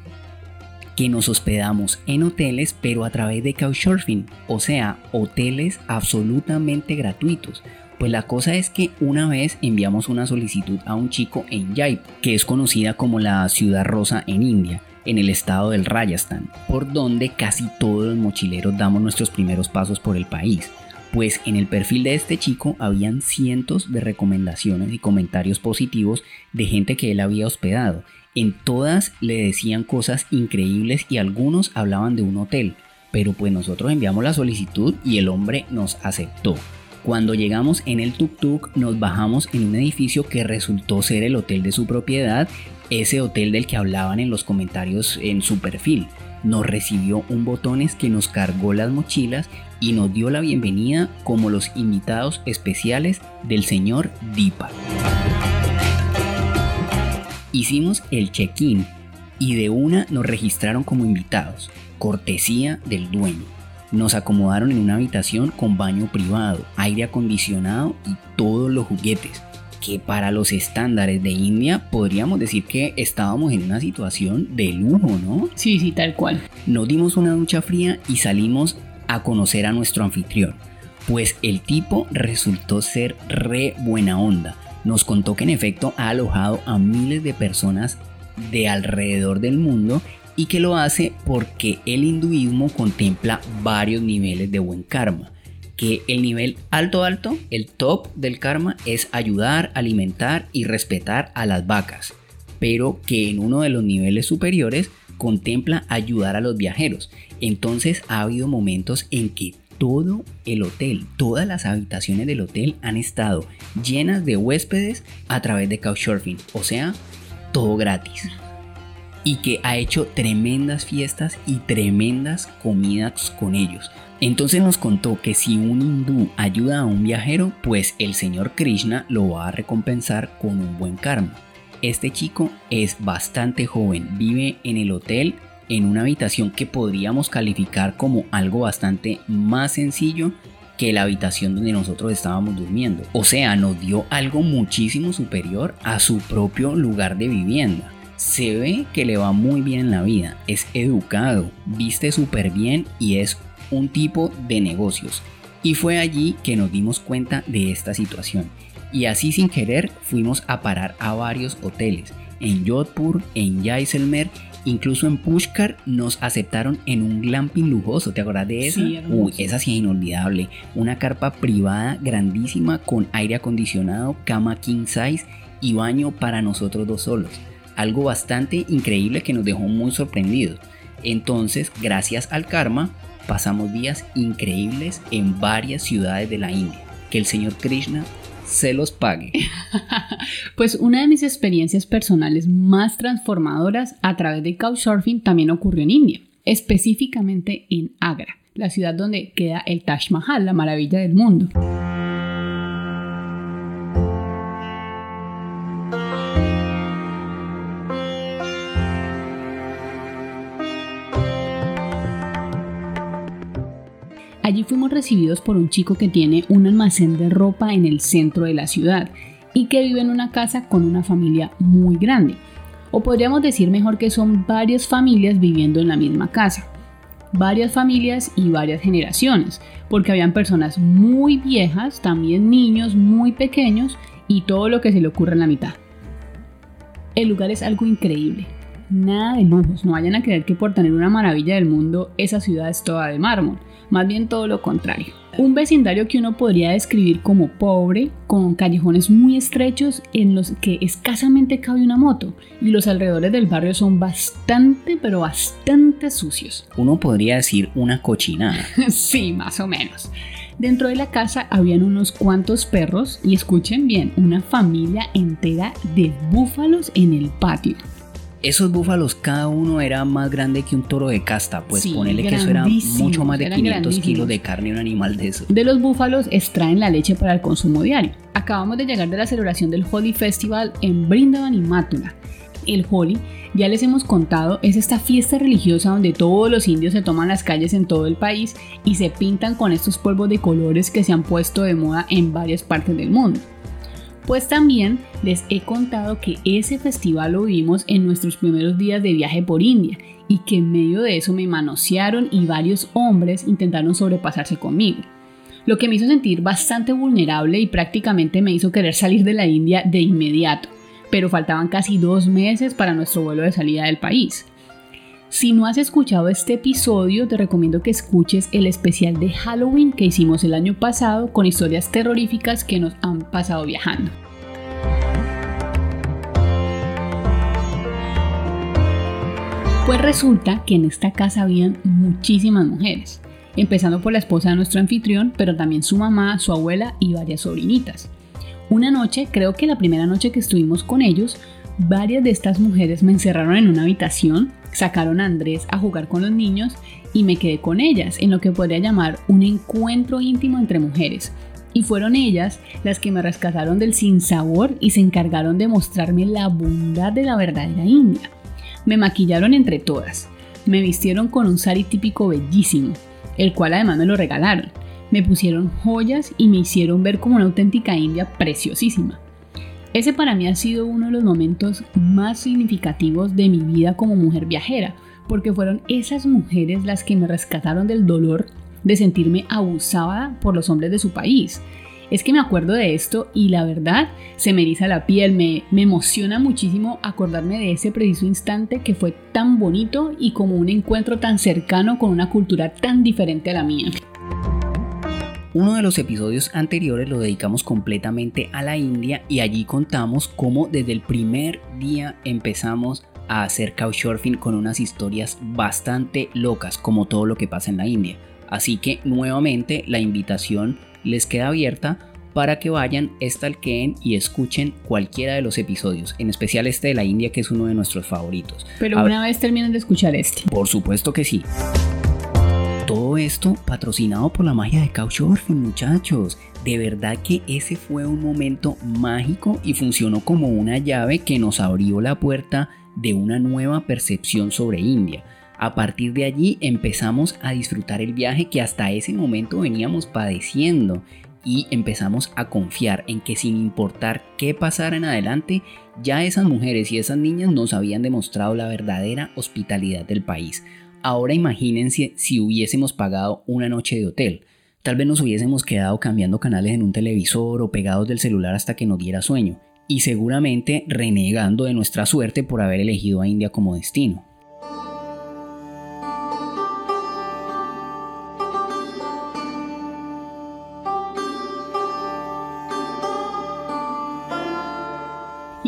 Speaker 1: que nos hospedamos en hoteles pero a través de Couchsurfing, o sea, hoteles absolutamente gratuitos. Pues la cosa es que una vez enviamos una solicitud a un chico en Jaipur, que es conocida como la ciudad rosa en India, en el estado del Rajasthan, por donde casi todos los mochileros damos nuestros primeros pasos por el país pues en el perfil de este chico habían cientos de recomendaciones y comentarios positivos de gente que él había hospedado. En todas le decían cosas increíbles y algunos hablaban de un hotel, pero pues nosotros enviamos la solicitud y el hombre nos aceptó. Cuando llegamos en el tuk-tuk nos bajamos en un edificio que resultó ser el hotel de su propiedad, ese hotel del que hablaban en los comentarios en su perfil nos recibió un botones que nos cargó las mochilas y nos dio la bienvenida como los invitados especiales del señor Deepak. Hicimos el check-in y de una nos registraron como invitados, cortesía del dueño. Nos acomodaron en una habitación con baño privado, aire acondicionado y todos los juguetes que para los estándares de India podríamos decir que estábamos en una situación de lujo, ¿no?
Speaker 2: Sí, sí, tal cual.
Speaker 1: Nos dimos una ducha fría y salimos a conocer a nuestro anfitrión, pues el tipo resultó ser re buena onda. Nos contó que en efecto ha alojado a miles de personas de alrededor del mundo y que lo hace porque el hinduismo contempla varios niveles de buen karma. Que el nivel alto alto, el top del karma es ayudar, alimentar y respetar a las vacas, pero que en uno de los niveles superiores contempla ayudar a los viajeros. Entonces ha habido momentos en que todo el hotel, todas las habitaciones del hotel han estado llenas de huéspedes a través de Couchsurfing, o sea, todo gratis. Y que ha hecho tremendas fiestas y tremendas comidas con ellos. Entonces nos contó que si un hindú ayuda a un viajero, pues el señor Krishna lo va a recompensar con un buen karma. Este chico es bastante joven, vive en el hotel en una habitación que podríamos calificar como algo bastante más sencillo que la habitación donde nosotros estábamos durmiendo. O sea, nos dio algo muchísimo superior a su propio lugar de vivienda. Se ve que le va muy bien en la vida, es educado, viste súper bien y es un tipo de negocios. Y fue allí que nos dimos cuenta de esta situación y así sin querer fuimos a parar a varios hoteles. En Jodhpur, en Jaisalmer, incluso en Pushkar nos aceptaron en un glamping lujoso. ¿Te acuerdas de esa?
Speaker 2: Sí,
Speaker 1: Uy, esa sí es inolvidable. Una carpa privada grandísima con aire acondicionado, cama king size y baño para nosotros dos solos. Algo bastante increíble que nos dejó muy sorprendidos. Entonces, gracias al karma, pasamos días increíbles en varias ciudades de la India. Que el señor Krishna se los pague. (laughs)
Speaker 2: pues una de mis experiencias personales más transformadoras a través de Couchsurfing también ocurrió en India, específicamente en Agra, la ciudad donde queda el Taj Mahal, la maravilla del mundo. Allí fuimos recibidos por un chico que tiene un almacén de ropa en el centro de la ciudad y que vive en una casa con una familia muy grande. O podríamos decir mejor que son varias familias viviendo en la misma casa. Varias familias y varias generaciones, porque habían personas muy viejas, también niños muy pequeños y todo lo que se le ocurre en la mitad. El lugar es algo increíble, nada de lujos, no vayan a creer que por tener una maravilla del mundo esa ciudad es toda de mármol más bien todo lo contrario. Un vecindario que uno podría describir como pobre, con callejones muy estrechos en los que escasamente cabe una moto, y los alrededores del barrio son bastante, pero bastante sucios.
Speaker 1: Uno podría decir una cochinada. (laughs)
Speaker 2: sí, más o menos. Dentro de la casa habían unos cuantos perros y escuchen bien, una familia entera de búfalos en el patio.
Speaker 1: Esos búfalos, cada uno era más grande que un toro de casta, pues
Speaker 2: Sí,
Speaker 1: ponele que eso era mucho más de
Speaker 2: eran
Speaker 1: 500 kilos de carne un animal de eso.
Speaker 2: De los búfalos extraen la leche para el consumo diario. Acabamos de llegar de la celebración del Holi Festival en Brindavan y Mathura. El Holi, ya les hemos contado, es esta fiesta religiosa donde todos los indios se toman las calles en todo el país y se pintan con estos polvos de colores que se han puesto de moda en varias partes del mundo. Pues también les he contado que ese festival lo vimos en nuestros primeros días de viaje por India y que en medio de eso me manosearon y varios hombres intentaron sobrepasarse conmigo. Lo que me hizo sentir bastante vulnerable y prácticamente me hizo querer salir de la India de inmediato, pero faltaban casi dos meses para nuestro vuelo de salida del país. Si no has escuchado este episodio, te recomiendo que escuches el especial de Halloween que hicimos el año pasado con historias terroríficas que nos han pasado viajando. Pues resulta que en esta casa habían muchísimas mujeres, empezando por la esposa de nuestro anfitrión, pero también su mamá, su abuela y varias sobrinitas. Una noche, creo que la primera noche que estuvimos con ellos, varias de estas mujeres me encerraron en una habitación, sacaron a Andrés a jugar con los niños y me quedé con ellas en lo que podría llamar un encuentro íntimo entre mujeres. Y fueron ellas las que me rescataron del sinsabor y se encargaron de mostrarme la bondad de la verdadera India. Me maquillaron entre todas, me vistieron con un sari típico bellísimo, el cual además me lo regalaron. Me pusieron joyas y me hicieron ver como una auténtica india preciosísima. Ese para mí ha sido uno de los momentos más significativos de mi vida como mujer viajera, porque fueron esas mujeres las que me rescataron del dolor de sentirme abusada por los hombres de su país. Es que me acuerdo de esto y la verdad se me eriza la piel, me, emociona muchísimo acordarme de ese preciso instante que fue tan bonito y como un encuentro tan cercano con una cultura tan diferente a la mía.
Speaker 1: Uno de los episodios anteriores lo dedicamos completamente a la India y allí contamos cómo desde el primer día empezamos a hacer couchsurfing con unas historias bastante locas como todo lo que pasa en la India. Así que nuevamente la invitación les queda abierta para que vayan, stalkeen y escuchen cualquiera de los episodios, en especial este de la India que es uno de nuestros favoritos.
Speaker 2: Pero una vez terminen de escuchar este.
Speaker 1: Por supuesto que sí. Esto patrocinado por la magia de Couchsurfing, muchachos. De verdad que ese fue un momento mágico y funcionó como una llave que nos abrió la puerta de una nueva percepción sobre India. A partir de allí empezamos a disfrutar el viaje que hasta ese momento veníamos padeciendo y empezamos a confiar en que sin importar qué pasara en adelante, ya esas mujeres y esas niñas nos habían demostrado la verdadera hospitalidad del país. Ahora imagínense si hubiésemos pagado una noche de hotel. Tal vez nos hubiésemos quedado cambiando canales en un televisor o pegados del celular hasta que nos diera sueño. Y seguramente renegando de nuestra suerte por haber elegido a India como destino.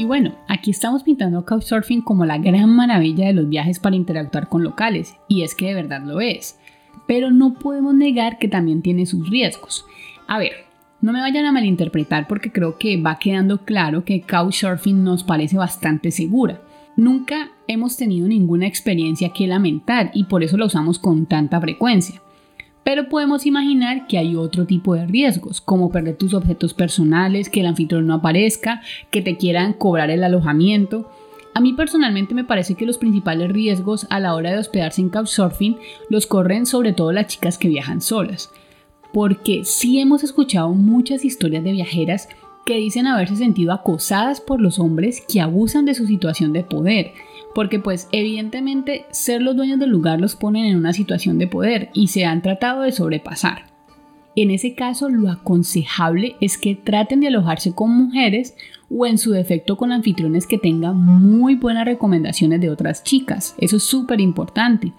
Speaker 2: Y bueno, aquí estamos pintando Couchsurfing como la gran maravilla de los viajes para interactuar con locales, y es que de verdad lo es. Pero no podemos negar que también tiene sus riesgos. A ver, no me vayan a malinterpretar porque creo que va quedando claro que Couchsurfing nos parece bastante segura. Nunca hemos tenido ninguna experiencia que lamentar y por eso la usamos con tanta frecuencia. Pero podemos imaginar que hay otro tipo de riesgos, como perder tus objetos personales, que el anfitrión no aparezca, que te quieran cobrar el alojamiento. A mí personalmente me parece que los principales riesgos a la hora de hospedarse en Couchsurfing los corren sobre todo las chicas que viajan solas. Porque sí hemos escuchado muchas historias de viajeras que dicen haberse sentido acosadas por los hombres que abusan de su situación de poder, porque pues evidentemente ser los dueños del lugar los ponen en una situación de poder y se han tratado de sobrepasar. En ese caso lo aconsejable es que traten de alojarse con mujeres o en su defecto con anfitriones que tengan muy buenas recomendaciones de otras chicas. Eso es súper importante.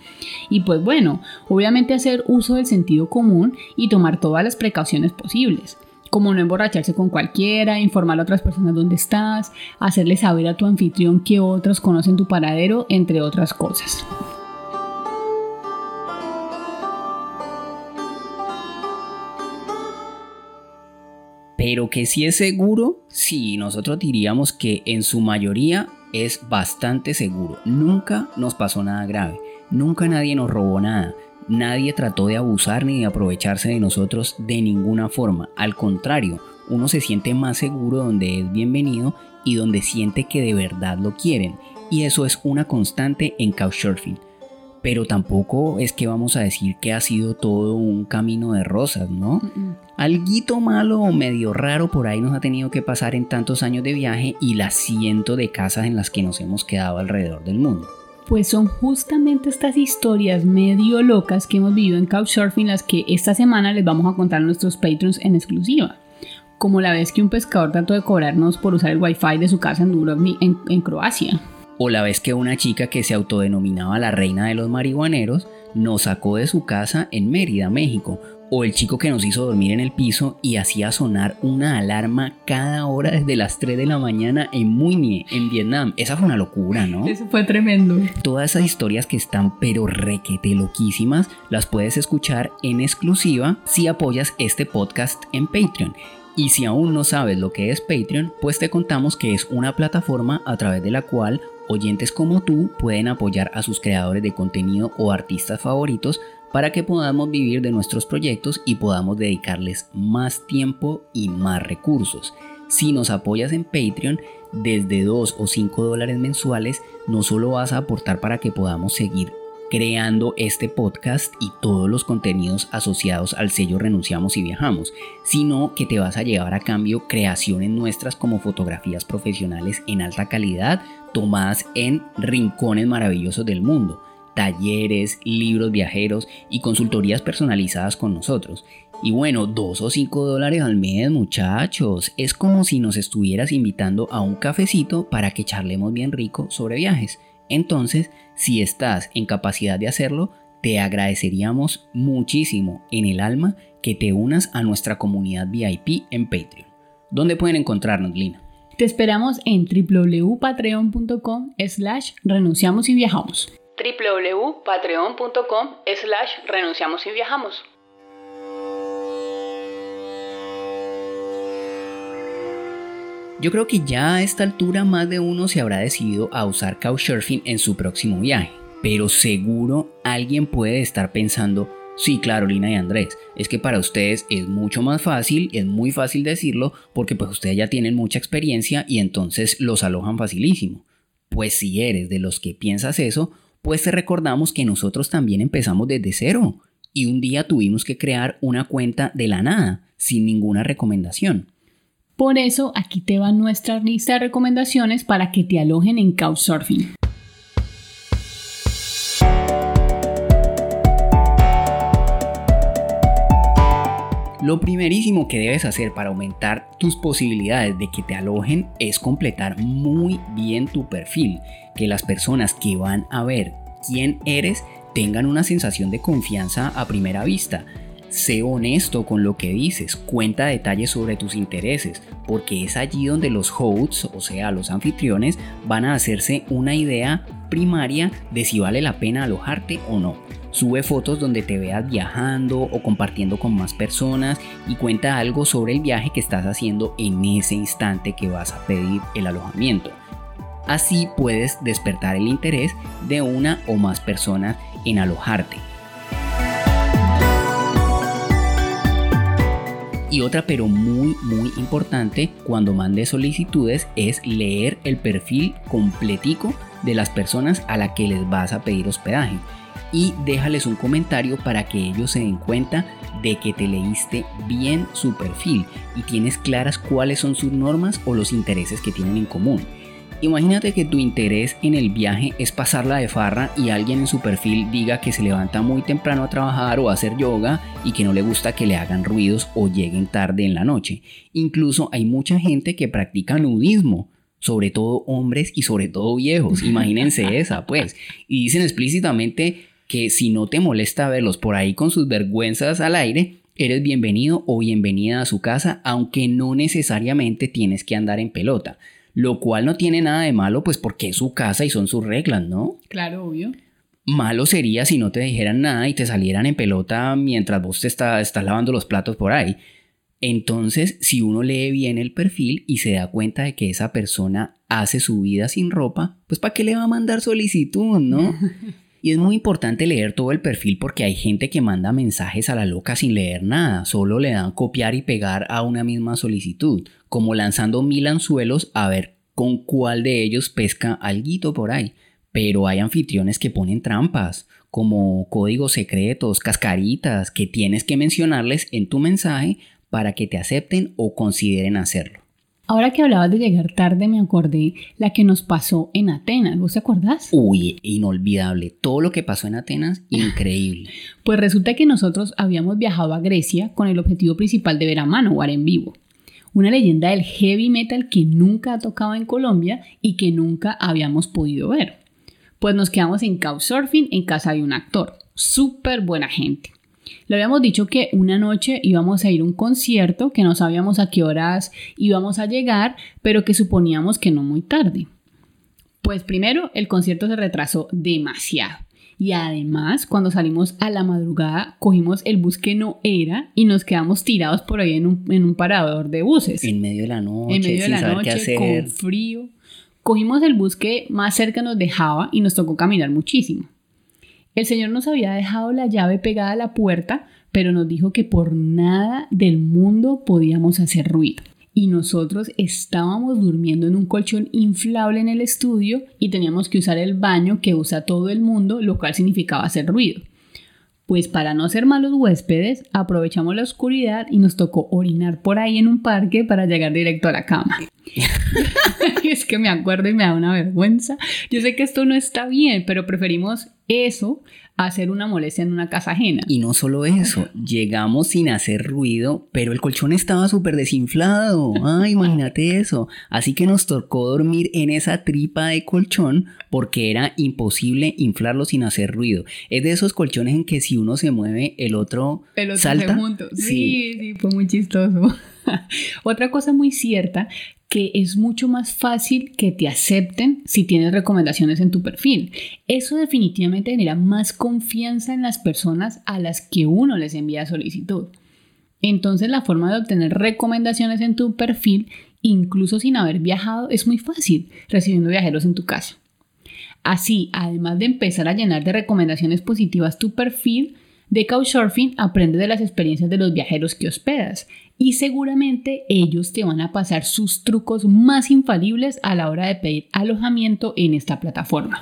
Speaker 2: Y pues bueno, obviamente hacer uso del sentido común y tomar todas las precauciones posibles como no emborracharse con cualquiera, informar a otras personas dónde estás, hacerle saber a tu anfitrión que otros conocen tu paradero, entre otras cosas.
Speaker 1: Pero que si es seguro, sí, nosotros diríamos que en su mayoría es bastante seguro. Nunca nos pasó nada grave, nunca nadie nos robó nada, nadie trató de abusar ni de aprovecharse de nosotros de ninguna forma. Al contrario, uno se siente más seguro donde es bienvenido y donde siente que de verdad lo quieren. Y eso es una constante en Couchsurfing pero tampoco es que vamos a decir que ha sido todo un camino de rosas, ¿no? Alguito malo o medio raro por ahí nos ha tenido que pasar en tantos años de viaje y las cientos de casas en las que nos hemos quedado alrededor del mundo.
Speaker 2: Pues son justamente estas historias medio locas que hemos vivido en Couchsurfing las que esta semana les vamos a contar a nuestros patrons en exclusiva. Como la vez que un pescador trató de cobrarnos por usar el wifi de su casa en Dubrovnik, en Croacia
Speaker 1: o la vez que una chica que se autodenominaba la reina de los marihuaneros nos sacó de su casa en Mérida, México, o el chico que nos hizo dormir en el piso y hacía sonar una alarma cada hora desde las 3 de la mañana en Muy en Vietnam. Esa fue una locura, ¿no?
Speaker 2: Eso fue tremendo.
Speaker 1: Todas esas historias que están pero requete loquísimas las puedes escuchar en exclusiva si apoyas este podcast en Patreon. Y si aún no sabes lo que es Patreon, pues te contamos que es una plataforma a través de la cual oyentes como tú pueden apoyar a sus creadores de contenido o artistas favoritos para que podamos vivir de nuestros proyectos y podamos dedicarles más tiempo y más recursos. Si nos apoyas en Patreon, desde 2 o 5 dólares mensuales, no solo vas a aportar para que podamos seguir creando este podcast y todos los contenidos asociados al sello Renunciamos y Viajamos, sino que te vas a llevar a cambio creaciones nuestras como fotografías profesionales en alta calidad tomadas en rincones maravillosos del mundo, talleres, libros viajeros y consultorías personalizadas con nosotros. Y bueno, dos o cinco dólares al mes, muchachos. Es como si nos estuvieras invitando a un cafecito para que charlemos bien rico sobre viajes. Entonces, si estás en capacidad de hacerlo, te agradeceríamos muchísimo en el alma que te unas a nuestra comunidad VIP en Patreon. ¿Dónde pueden encontrarnos, Lina?
Speaker 2: Te esperamos en www.patreon.com slash renunciamos y viajamos.
Speaker 3: www.patreon.com slash renunciamos y viajamos.
Speaker 1: Yo creo que ya a esta altura más de uno se habrá decidido a usar Couchsurfing en su próximo viaje, pero seguro alguien puede estar pensando, sí, claro, Lina y Andrés, es que para ustedes es mucho más fácil, es muy fácil decirlo, porque pues ustedes ya tienen mucha experiencia y entonces los alojan facilísimo. Pues si eres de los que piensas eso, pues recordamos que nosotros también empezamos desde cero y un día tuvimos que crear una cuenta de la nada, sin ninguna recomendación.
Speaker 2: Por eso aquí te va nuestra lista de recomendaciones para que te alojen en Couchsurfing.
Speaker 1: Lo primerísimo que debes hacer para aumentar tus posibilidades de que te alojen es completar muy bien tu perfil, que las personas que van a ver quién eres tengan una sensación de confianza a primera vista Sé honesto con lo que dices, cuenta detalles sobre tus intereses, porque es allí donde los hosts, o sea, los anfitriones, van a hacerse una idea primaria de si vale la pena alojarte o no. Sube fotos donde te veas viajando o compartiendo con más personas y cuenta algo sobre el viaje que estás haciendo en ese instante que vas a pedir el alojamiento. Así puedes despertar el interés de una o más personas en alojarte. Y otra pero muy muy importante cuando mandes solicitudes es leer el perfil completico de las personas a las que les vas a pedir hospedaje y déjales un comentario para que ellos se den cuenta de que te leíste bien su perfil y tienes claras cuáles son sus normas o los intereses que tienen en común. Imagínate que tu interés en el viaje es pasarla de farra y alguien en su perfil diga que se levanta muy temprano a trabajar o a hacer yoga y que no le gusta que le hagan ruidos o lleguen tarde en la noche. Incluso hay mucha gente que practica nudismo, sobre todo hombres y sobre todo viejos. (laughs) Imagínense esa, pues. Y dicen explícitamente que si no te molesta verlos por ahí con sus vergüenzas al aire, eres bienvenido o bienvenida a su casa, aunque no necesariamente tienes que andar en pelota lo cual no tiene nada de malo, pues porque es su casa y son sus reglas, ¿no?
Speaker 2: Claro, obvio.
Speaker 1: Malo sería si no te dijeran nada y te salieran en pelota mientras vos te estás lavando los platos por ahí. Entonces, si uno lee bien el perfil y se da cuenta de que esa persona hace su vida sin ropa, pues ¿para qué le va a mandar solicitud, no? (laughs) Y es muy importante leer todo el perfil porque hay gente que manda mensajes a la loca sin leer nada, solo le dan copiar y pegar a una misma solicitud, como lanzando mil anzuelos a ver con cuál de ellos pesca alguito por ahí. Pero hay anfitriones que ponen trampas, como códigos secretos, cascaritas, que tienes que mencionarles en tu mensaje para que te acepten o consideren hacerlo.
Speaker 2: Ahora que hablabas de llegar tarde, me acordé la que nos pasó en Atenas. ¿Vos te acordás?
Speaker 1: Uy, inolvidable. Todo lo que pasó en Atenas, increíble.
Speaker 2: pues resulta que nosotros habíamos viajado a Grecia con el objetivo principal de ver a Manowar en vivo. Una leyenda del heavy metal que nunca ha tocado en Colombia y que nunca habíamos podido ver. Pues nos quedamos en Couchsurfing en casa de un actor. Súper buena gente. Le habíamos dicho que una noche íbamos a ir a un concierto, que no sabíamos a qué horas íbamos a llegar, pero que suponíamos que no muy tarde. Pues primero, el concierto se retrasó demasiado. Y además, cuando salimos a la madrugada, cogimos el bus que no era y nos quedamos tirados por ahí en un, parador de buses.
Speaker 1: En medio de la noche,
Speaker 2: en medio de la noche, con frío. Cogimos el bus que más cerca nos dejaba y nos tocó caminar muchísimo. El Señor nos había dejado la llave pegada a la puerta, pero nos dijo que por nada del mundo podíamos hacer ruido. Y nosotros estábamos durmiendo en un colchón inflable en el estudio y teníamos que usar el baño que usa todo el mundo, lo cual significaba hacer ruido. Pues para no ser malos huéspedes, aprovechamos la oscuridad y nos tocó orinar por ahí en un parque para llegar directo a la cama. (laughs) es que me acuerdo y me da una vergüenza. Yo sé que esto no está bien, pero preferimos eso hacer una molestia en una casa ajena.
Speaker 1: Y no solo eso, llegamos sin hacer ruido, pero el colchón estaba súper desinflado. Ay, imagínate eso. Así que nos tocó dormir en esa tripa de colchón porque era imposible inflarlo sin hacer ruido. Es de esos colchones en que si uno se mueve, el otro,
Speaker 2: el otro
Speaker 1: salta.
Speaker 2: Se sí, sí, fue muy chistoso. (laughs) Otra cosa muy cierta que es mucho más fácil que te acepten si tienes recomendaciones en tu perfil. Eso definitivamente genera más confianza en las personas a las que uno les envía solicitud. Entonces la forma de obtener recomendaciones en tu perfil, incluso sin haber viajado, es muy fácil, recibiendo viajeros en tu casa. Así, además de empezar a llenar de recomendaciones positivas tu perfil, de Couchsurfing aprende de las experiencias de los viajeros que hospedas y seguramente ellos te van a pasar sus trucos más infalibles a la hora de pedir alojamiento en esta plataforma.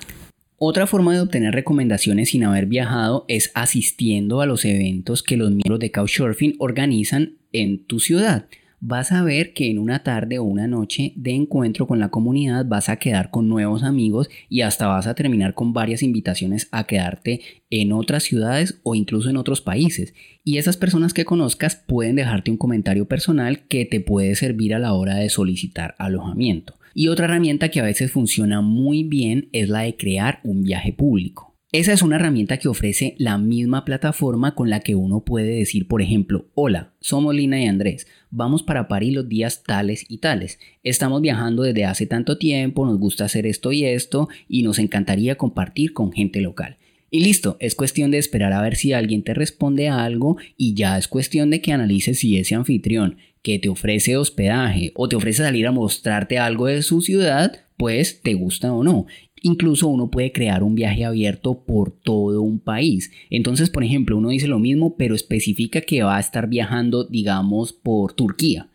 Speaker 1: Otra forma de obtener recomendaciones sin haber viajado es asistiendo a los eventos que los miembros de Couchsurfing organizan en tu ciudad vas a ver que en una tarde o una noche de encuentro con la comunidad vas a quedar con nuevos amigos y hasta vas a terminar con varias invitaciones a quedarte en otras ciudades o incluso en otros países. Y esas personas que conozcas pueden dejarte un comentario personal que te puede servir a la hora de solicitar alojamiento. Y otra herramienta que a veces funciona muy bien es la de crear un viaje público. Esa es una herramienta que ofrece la misma plataforma con la que uno puede decir, por ejemplo, hola, somos Lina y Andrés, vamos para París los días tales y tales, estamos viajando desde hace tanto tiempo, nos gusta hacer esto y esto y nos encantaría compartir con gente local. Y listo, es cuestión de esperar a ver si alguien te responde a algo y ya es cuestión de que analices si ese anfitrión que te ofrece hospedaje o te ofrece salir a mostrarte algo de su ciudad, pues te gusta o no. Incluso uno puede crear un viaje abierto por todo un país. Entonces, por ejemplo, uno dice lo mismo, pero especifica que va a estar viajando, digamos, por Turquía,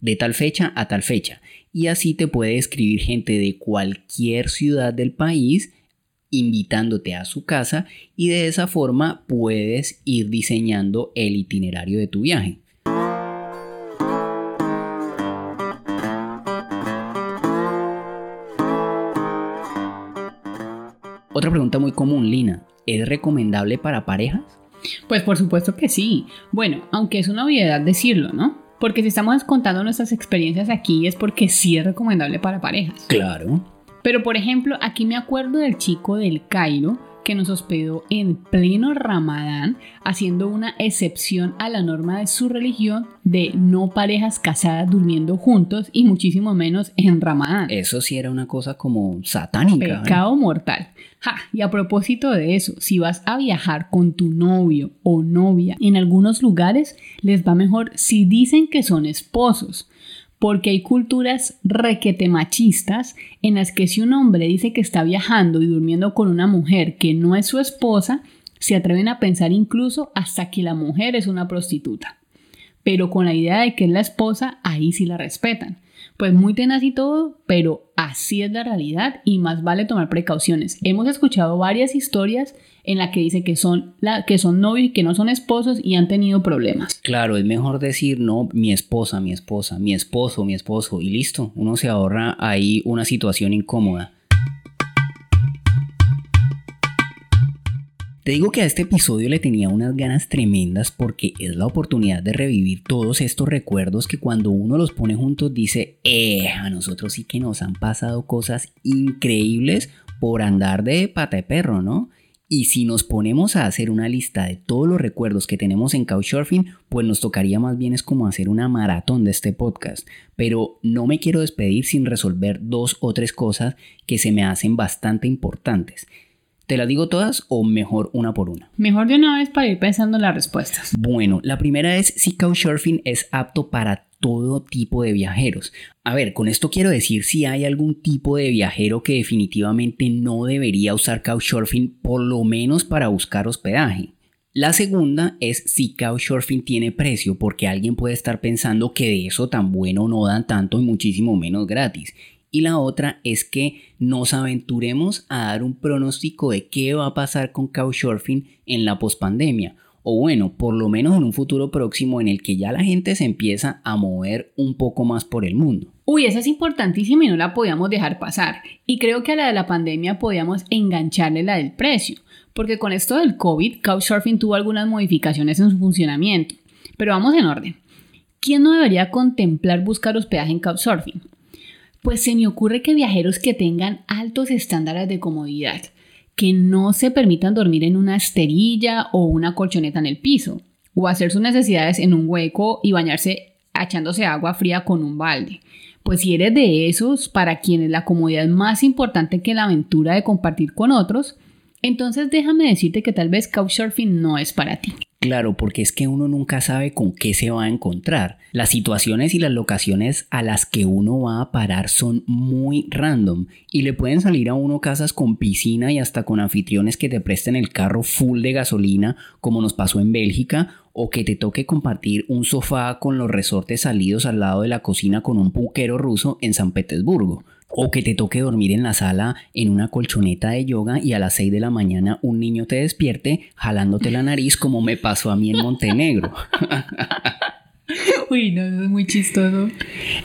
Speaker 1: de tal fecha a tal fecha. Y así te puede escribir gente de cualquier ciudad del país invitándote a su casa y de esa forma puedes ir diseñando el itinerario de tu viaje. Otra pregunta muy común, Lina, ¿es recomendable para parejas?
Speaker 2: Pues por supuesto que sí. Bueno, aunque es una obviedad decirlo, ¿no? Porque si estamos contando nuestras experiencias aquí es porque sí es recomendable para parejas.
Speaker 1: Claro.
Speaker 2: Pero por ejemplo, aquí me acuerdo del chico del Cairo que nos hospedó en pleno Ramadán, haciendo una excepción a la norma de su religión de no parejas casadas durmiendo juntos y muchísimo menos en Ramadán.
Speaker 1: Eso sí era una cosa como satánica. ¿eh?
Speaker 2: Pecado mortal. Ja, y a propósito de eso, si vas a viajar con tu novio o novia, en algunos lugares les va mejor si dicen que son esposos porque hay culturas requete machistas en las que si un hombre dice que está viajando y durmiendo con una mujer que no es su esposa, se atreven a pensar incluso hasta que la mujer es una prostituta. Pero con la idea de que es la esposa, ahí sí la respetan. Pues muy tenaz y todo, pero así es la realidad y más vale tomar precauciones. Hemos escuchado varias historias en la que dice que son, la, que son novios que no son esposos y han tenido problemas.
Speaker 1: Claro, es mejor decir, no, mi esposa, mi esposa, mi esposo, mi esposo y listo. Uno se ahorra ahí una situación incómoda. Te digo que a este episodio le tenía unas ganas tremendas porque es la oportunidad de revivir todos estos recuerdos que cuando uno los pone juntos dice, eh, a nosotros sí que nos han pasado cosas increíbles por andar de pata de perro, ¿no? Y si nos ponemos a hacer una lista de todos los recuerdos que tenemos en Couchsurfing, pues nos tocaría más bien es como hacer una maratón de este podcast. Pero no me quiero despedir sin resolver dos o tres cosas que se me hacen bastante importantes. ¿Te las digo todas o mejor una por una?
Speaker 2: Mejor de una vez para ir pensando en las respuestas.
Speaker 1: Bueno, la primera es si Couchsurfing es apto para todo tipo de viajeros. A ver, con esto quiero decir si hay algún tipo de viajero que definitivamente no debería usar Couchsurfing por lo menos para buscar hospedaje. La segunda es si Couchsurfing tiene precio, porque alguien puede estar pensando que de eso tan bueno no dan tanto y muchísimo menos gratis. Y la otra es que nos aventuremos a dar un pronóstico de qué va a pasar con Couchsurfing en la pospandemia o bueno, por lo menos en un futuro próximo en el que ya la gente se empieza a mover un poco más por el mundo.
Speaker 2: Uy, esa es importantísima y no la podíamos dejar pasar. Y creo que a la de la pandemia podíamos engancharle la del precio, porque con esto del COVID, Couchsurfing tuvo algunas modificaciones en su funcionamiento. Pero vamos en orden. ¿Quién no debería contemplar buscar hospedaje en Couchsurfing? Pues se me ocurre que viajeros que tengan altos estándares de comodidad, que no se permitan dormir en una esterilla o una colchoneta en el piso, o hacer sus necesidades en un hueco y bañarse echándose agua fría con un balde. Pues si eres de esos para quienes la comodidad es más importante que la aventura de compartir con otros, entonces déjame decirte que tal vez Couchsurfing no es para ti.
Speaker 1: Claro, porque es que uno nunca sabe con qué se va a encontrar. Las situaciones y las locaciones a las que uno va a parar son muy random y le pueden salir a uno casas con piscina y hasta con anfitriones que te presten el carro full de gasolina como nos pasó en Bélgica o que te toque compartir un sofá con los resortes salidos al lado de la cocina con un puquero ruso en San Petersburgo. O que te toque dormir en la sala en una colchoneta de yoga y a las 6 de la mañana un niño te despierte jalándote la nariz como me pasó a mí en Montenegro. (laughs)
Speaker 2: Uy, no, eso es muy chistoso.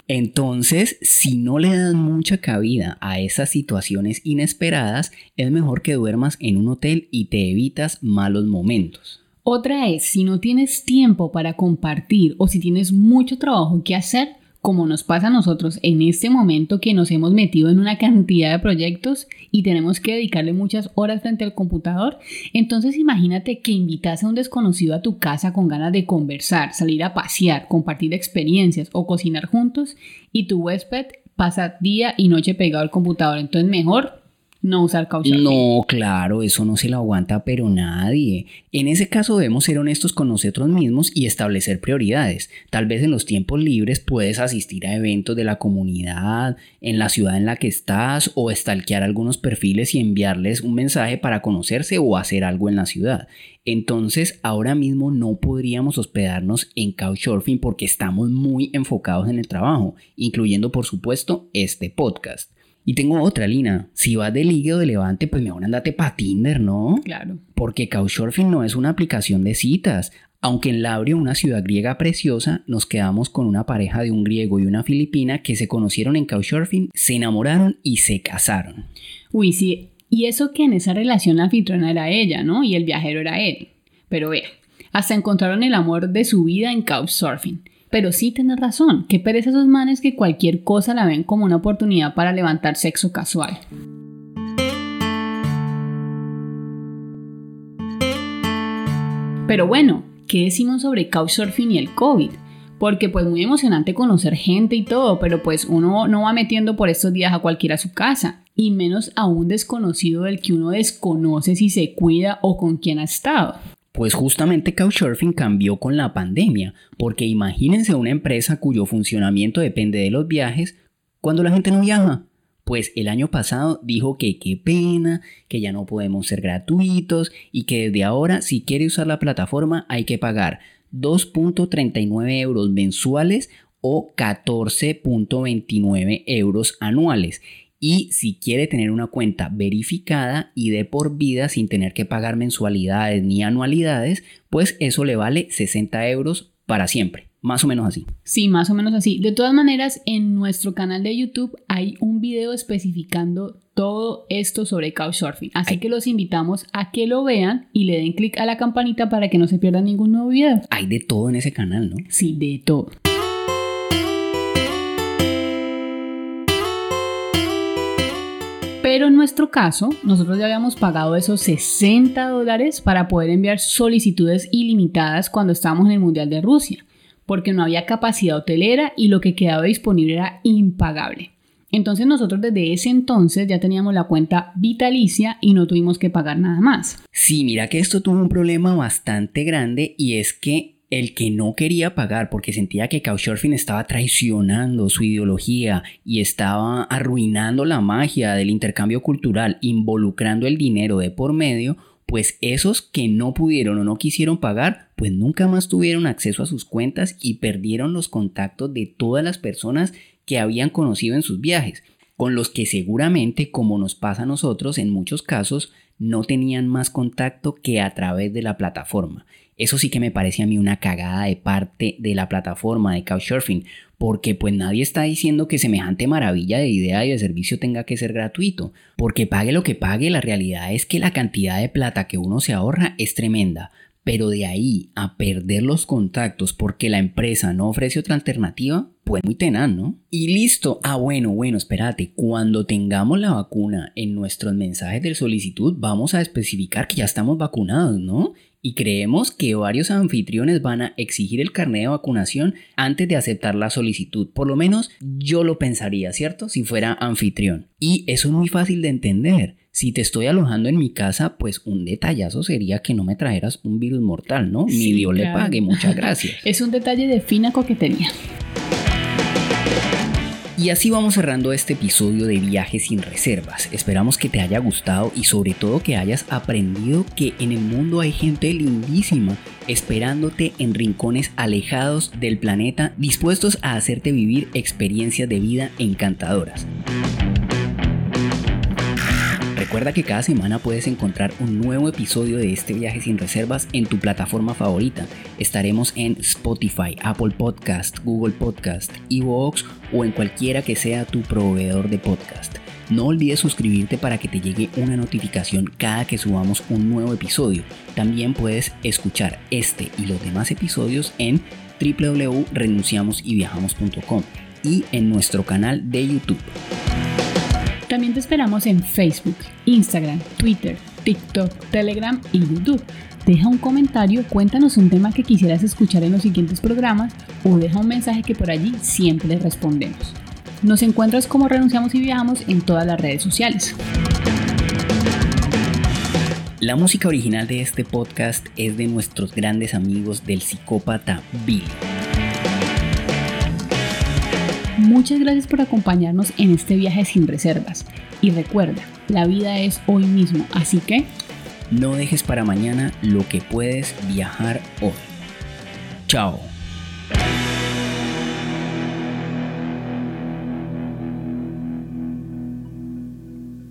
Speaker 1: Entonces, si no le das mucha cabida a esas situaciones inesperadas, es mejor que duermas en un hotel y te evitas malos momentos.
Speaker 2: Otra es, si no tienes tiempo para compartir o si tienes mucho trabajo que hacer, como nos pasa a nosotros en este momento que nos hemos metido en una cantidad de proyectos y tenemos que dedicarle muchas horas frente al computador, entonces imagínate que invitas a un desconocido a tu casa con ganas de conversar, salir a pasear, compartir experiencias o cocinar juntos y tu huésped pasa día y noche pegado al computador, entonces mejor no usar Couchsurfing.
Speaker 1: No, claro, eso no se lo aguanta pero nadie. En ese caso debemos ser honestos con nosotros mismos y establecer prioridades. Tal vez en los tiempos libres puedes asistir a eventos de la comunidad, en la ciudad en la que estás o stalkear algunos perfiles y enviarles un mensaje para conocerse o hacer algo en la ciudad. Entonces, ahora mismo no podríamos hospedarnos en Couchsurfing porque estamos muy enfocados en el trabajo, incluyendo por supuesto este podcast. Y tengo otra, Lina. Si vas de ligue o de levante, pues mejor andate para Tinder, ¿no?
Speaker 2: Claro.
Speaker 1: Porque Couchsurfing no es una aplicación de citas. Aunque en Labrio, una ciudad griega preciosa, nos quedamos con una pareja de un griego y una filipina que se conocieron en Couchsurfing, se enamoraron y se casaron.
Speaker 2: Uy, sí. Y eso que en esa relación la anfitriona era ella, ¿no? Y el viajero era él. Pero vea, hasta encontraron el amor de su vida en Couchsurfing. Pero sí tienes razón, que pereza esos manes que cualquier cosa la ven como una oportunidad para levantar sexo casual. Pero bueno, ¿qué decimos sobre Couchsurfing y el COVID? Porque pues muy emocionante conocer gente y todo, pero pues uno no va metiendo por estos días a cualquiera a su casa, y menos a un desconocido del que uno desconoce si se cuida o con quién ha estado.
Speaker 1: Pues justamente Couchsurfing cambió con la pandemia, porque imagínense una empresa cuyo funcionamiento depende de los viajes cuando la gente no viaja. Pues el año pasado dijo que qué pena, que ya no podemos ser gratuitos y que desde ahora si quiere usar la plataforma hay que pagar 2.39 euros mensuales o 14.29 euros anuales. Y si quiere tener una cuenta verificada y de por vida sin tener que pagar mensualidades ni anualidades, pues eso le vale 60 euros para siempre. Más o menos así.
Speaker 2: Sí, más o menos así. De todas maneras, en nuestro canal de YouTube hay un video especificando todo esto sobre Couchsurfing. Así que los invitamos a que lo vean y le den clic a la campanita para que no se pierdan ningún nuevo video.
Speaker 1: Hay de todo en ese canal, ¿no?
Speaker 2: Sí, de todo. Pero en nuestro caso, nosotros ya habíamos pagado esos 60 dólares para poder enviar solicitudes ilimitadas cuando estábamos en el Mundial de Rusia porque no había capacidad hotelera y lo que quedaba disponible era impagable. Entonces nosotros desde ese entonces ya teníamos la cuenta vitalicia y no tuvimos que pagar nada más.
Speaker 1: Sí, mira que esto tuvo un problema bastante grande y es que el que no quería pagar porque sentía que Couchsurfing estaba traicionando su ideología y estaba arruinando la magia del intercambio cultural, involucrando el dinero de por medio, pues esos que no pudieron o no quisieron pagar, pues nunca más tuvieron acceso a sus cuentas y perdieron los contactos de todas las personas que habían conocido en sus viajes, con los que seguramente, como nos pasa a nosotros en muchos casos, no tenían más contacto que a través de la plataforma. Eso sí que me parece a mí una cagada de parte de la plataforma de Couchsurfing, porque pues nadie está diciendo que semejante maravilla de idea y de servicio tenga que ser gratuito, porque pague lo que pague, la realidad es que la cantidad de plata que uno se ahorra es tremenda, pero de ahí a perder los contactos porque la empresa no ofrece otra alternativa, pues muy tenaz, ¿no? Y listo. Ah, bueno, bueno, espérate. Cuando tengamos la vacuna en nuestros mensajes de solicitud, vamos a especificar que ya estamos vacunados, ¿no? y creemos que varios anfitriones van a exigir el carnet de vacunación antes de aceptar la solicitud. Por lo menos yo lo pensaría, ¿cierto? Si fuera anfitrión. Y eso es muy fácil de entender. Si te estoy alojando en mi casa, pues un detallazo sería que no me trajeras un virus mortal, ¿no? Ni Dios le pague, muchas (laughs) gracias.
Speaker 2: es un detalle de fina coquetería.
Speaker 1: Y así vamos cerrando este episodio de Viajes sin Reservas. Esperamos que te haya gustado y sobre todo que hayas aprendido que en el mundo hay gente lindísima esperándote en rincones alejados del planeta dispuestos a hacerte vivir experiencias de vida encantadoras. Recuerda que cada semana puedes encontrar un nuevo episodio de este viaje sin reservas en tu plataforma favorita. Estaremos en Spotify, Apple Podcast, Google Podcast, Evox o en cualquiera que sea tu proveedor de podcast. No olvides suscribirte para que te llegue una notificación cada que subamos un nuevo episodio. También puedes escuchar este y los demás episodios en www.renunciamosyviajamos.com y en nuestro canal de YouTube.
Speaker 2: También te esperamos en Facebook, Instagram, Twitter, TikTok, Telegram y YouTube. Deja un comentario, cuéntanos un tema que quisieras escuchar en los siguientes programas o deja un mensaje que por allí siempre respondemos. Nos encuentras como Renunciamos y Viajamos en todas las redes sociales.
Speaker 1: La música original de este podcast es de nuestros grandes amigos del psicópata Bill.
Speaker 2: Muchas gracias por acompañarnos en este viaje sin reservas. Y recuerda, la vida es hoy mismo, así que...
Speaker 1: No dejes para mañana lo que puedes viajar hoy. Chao.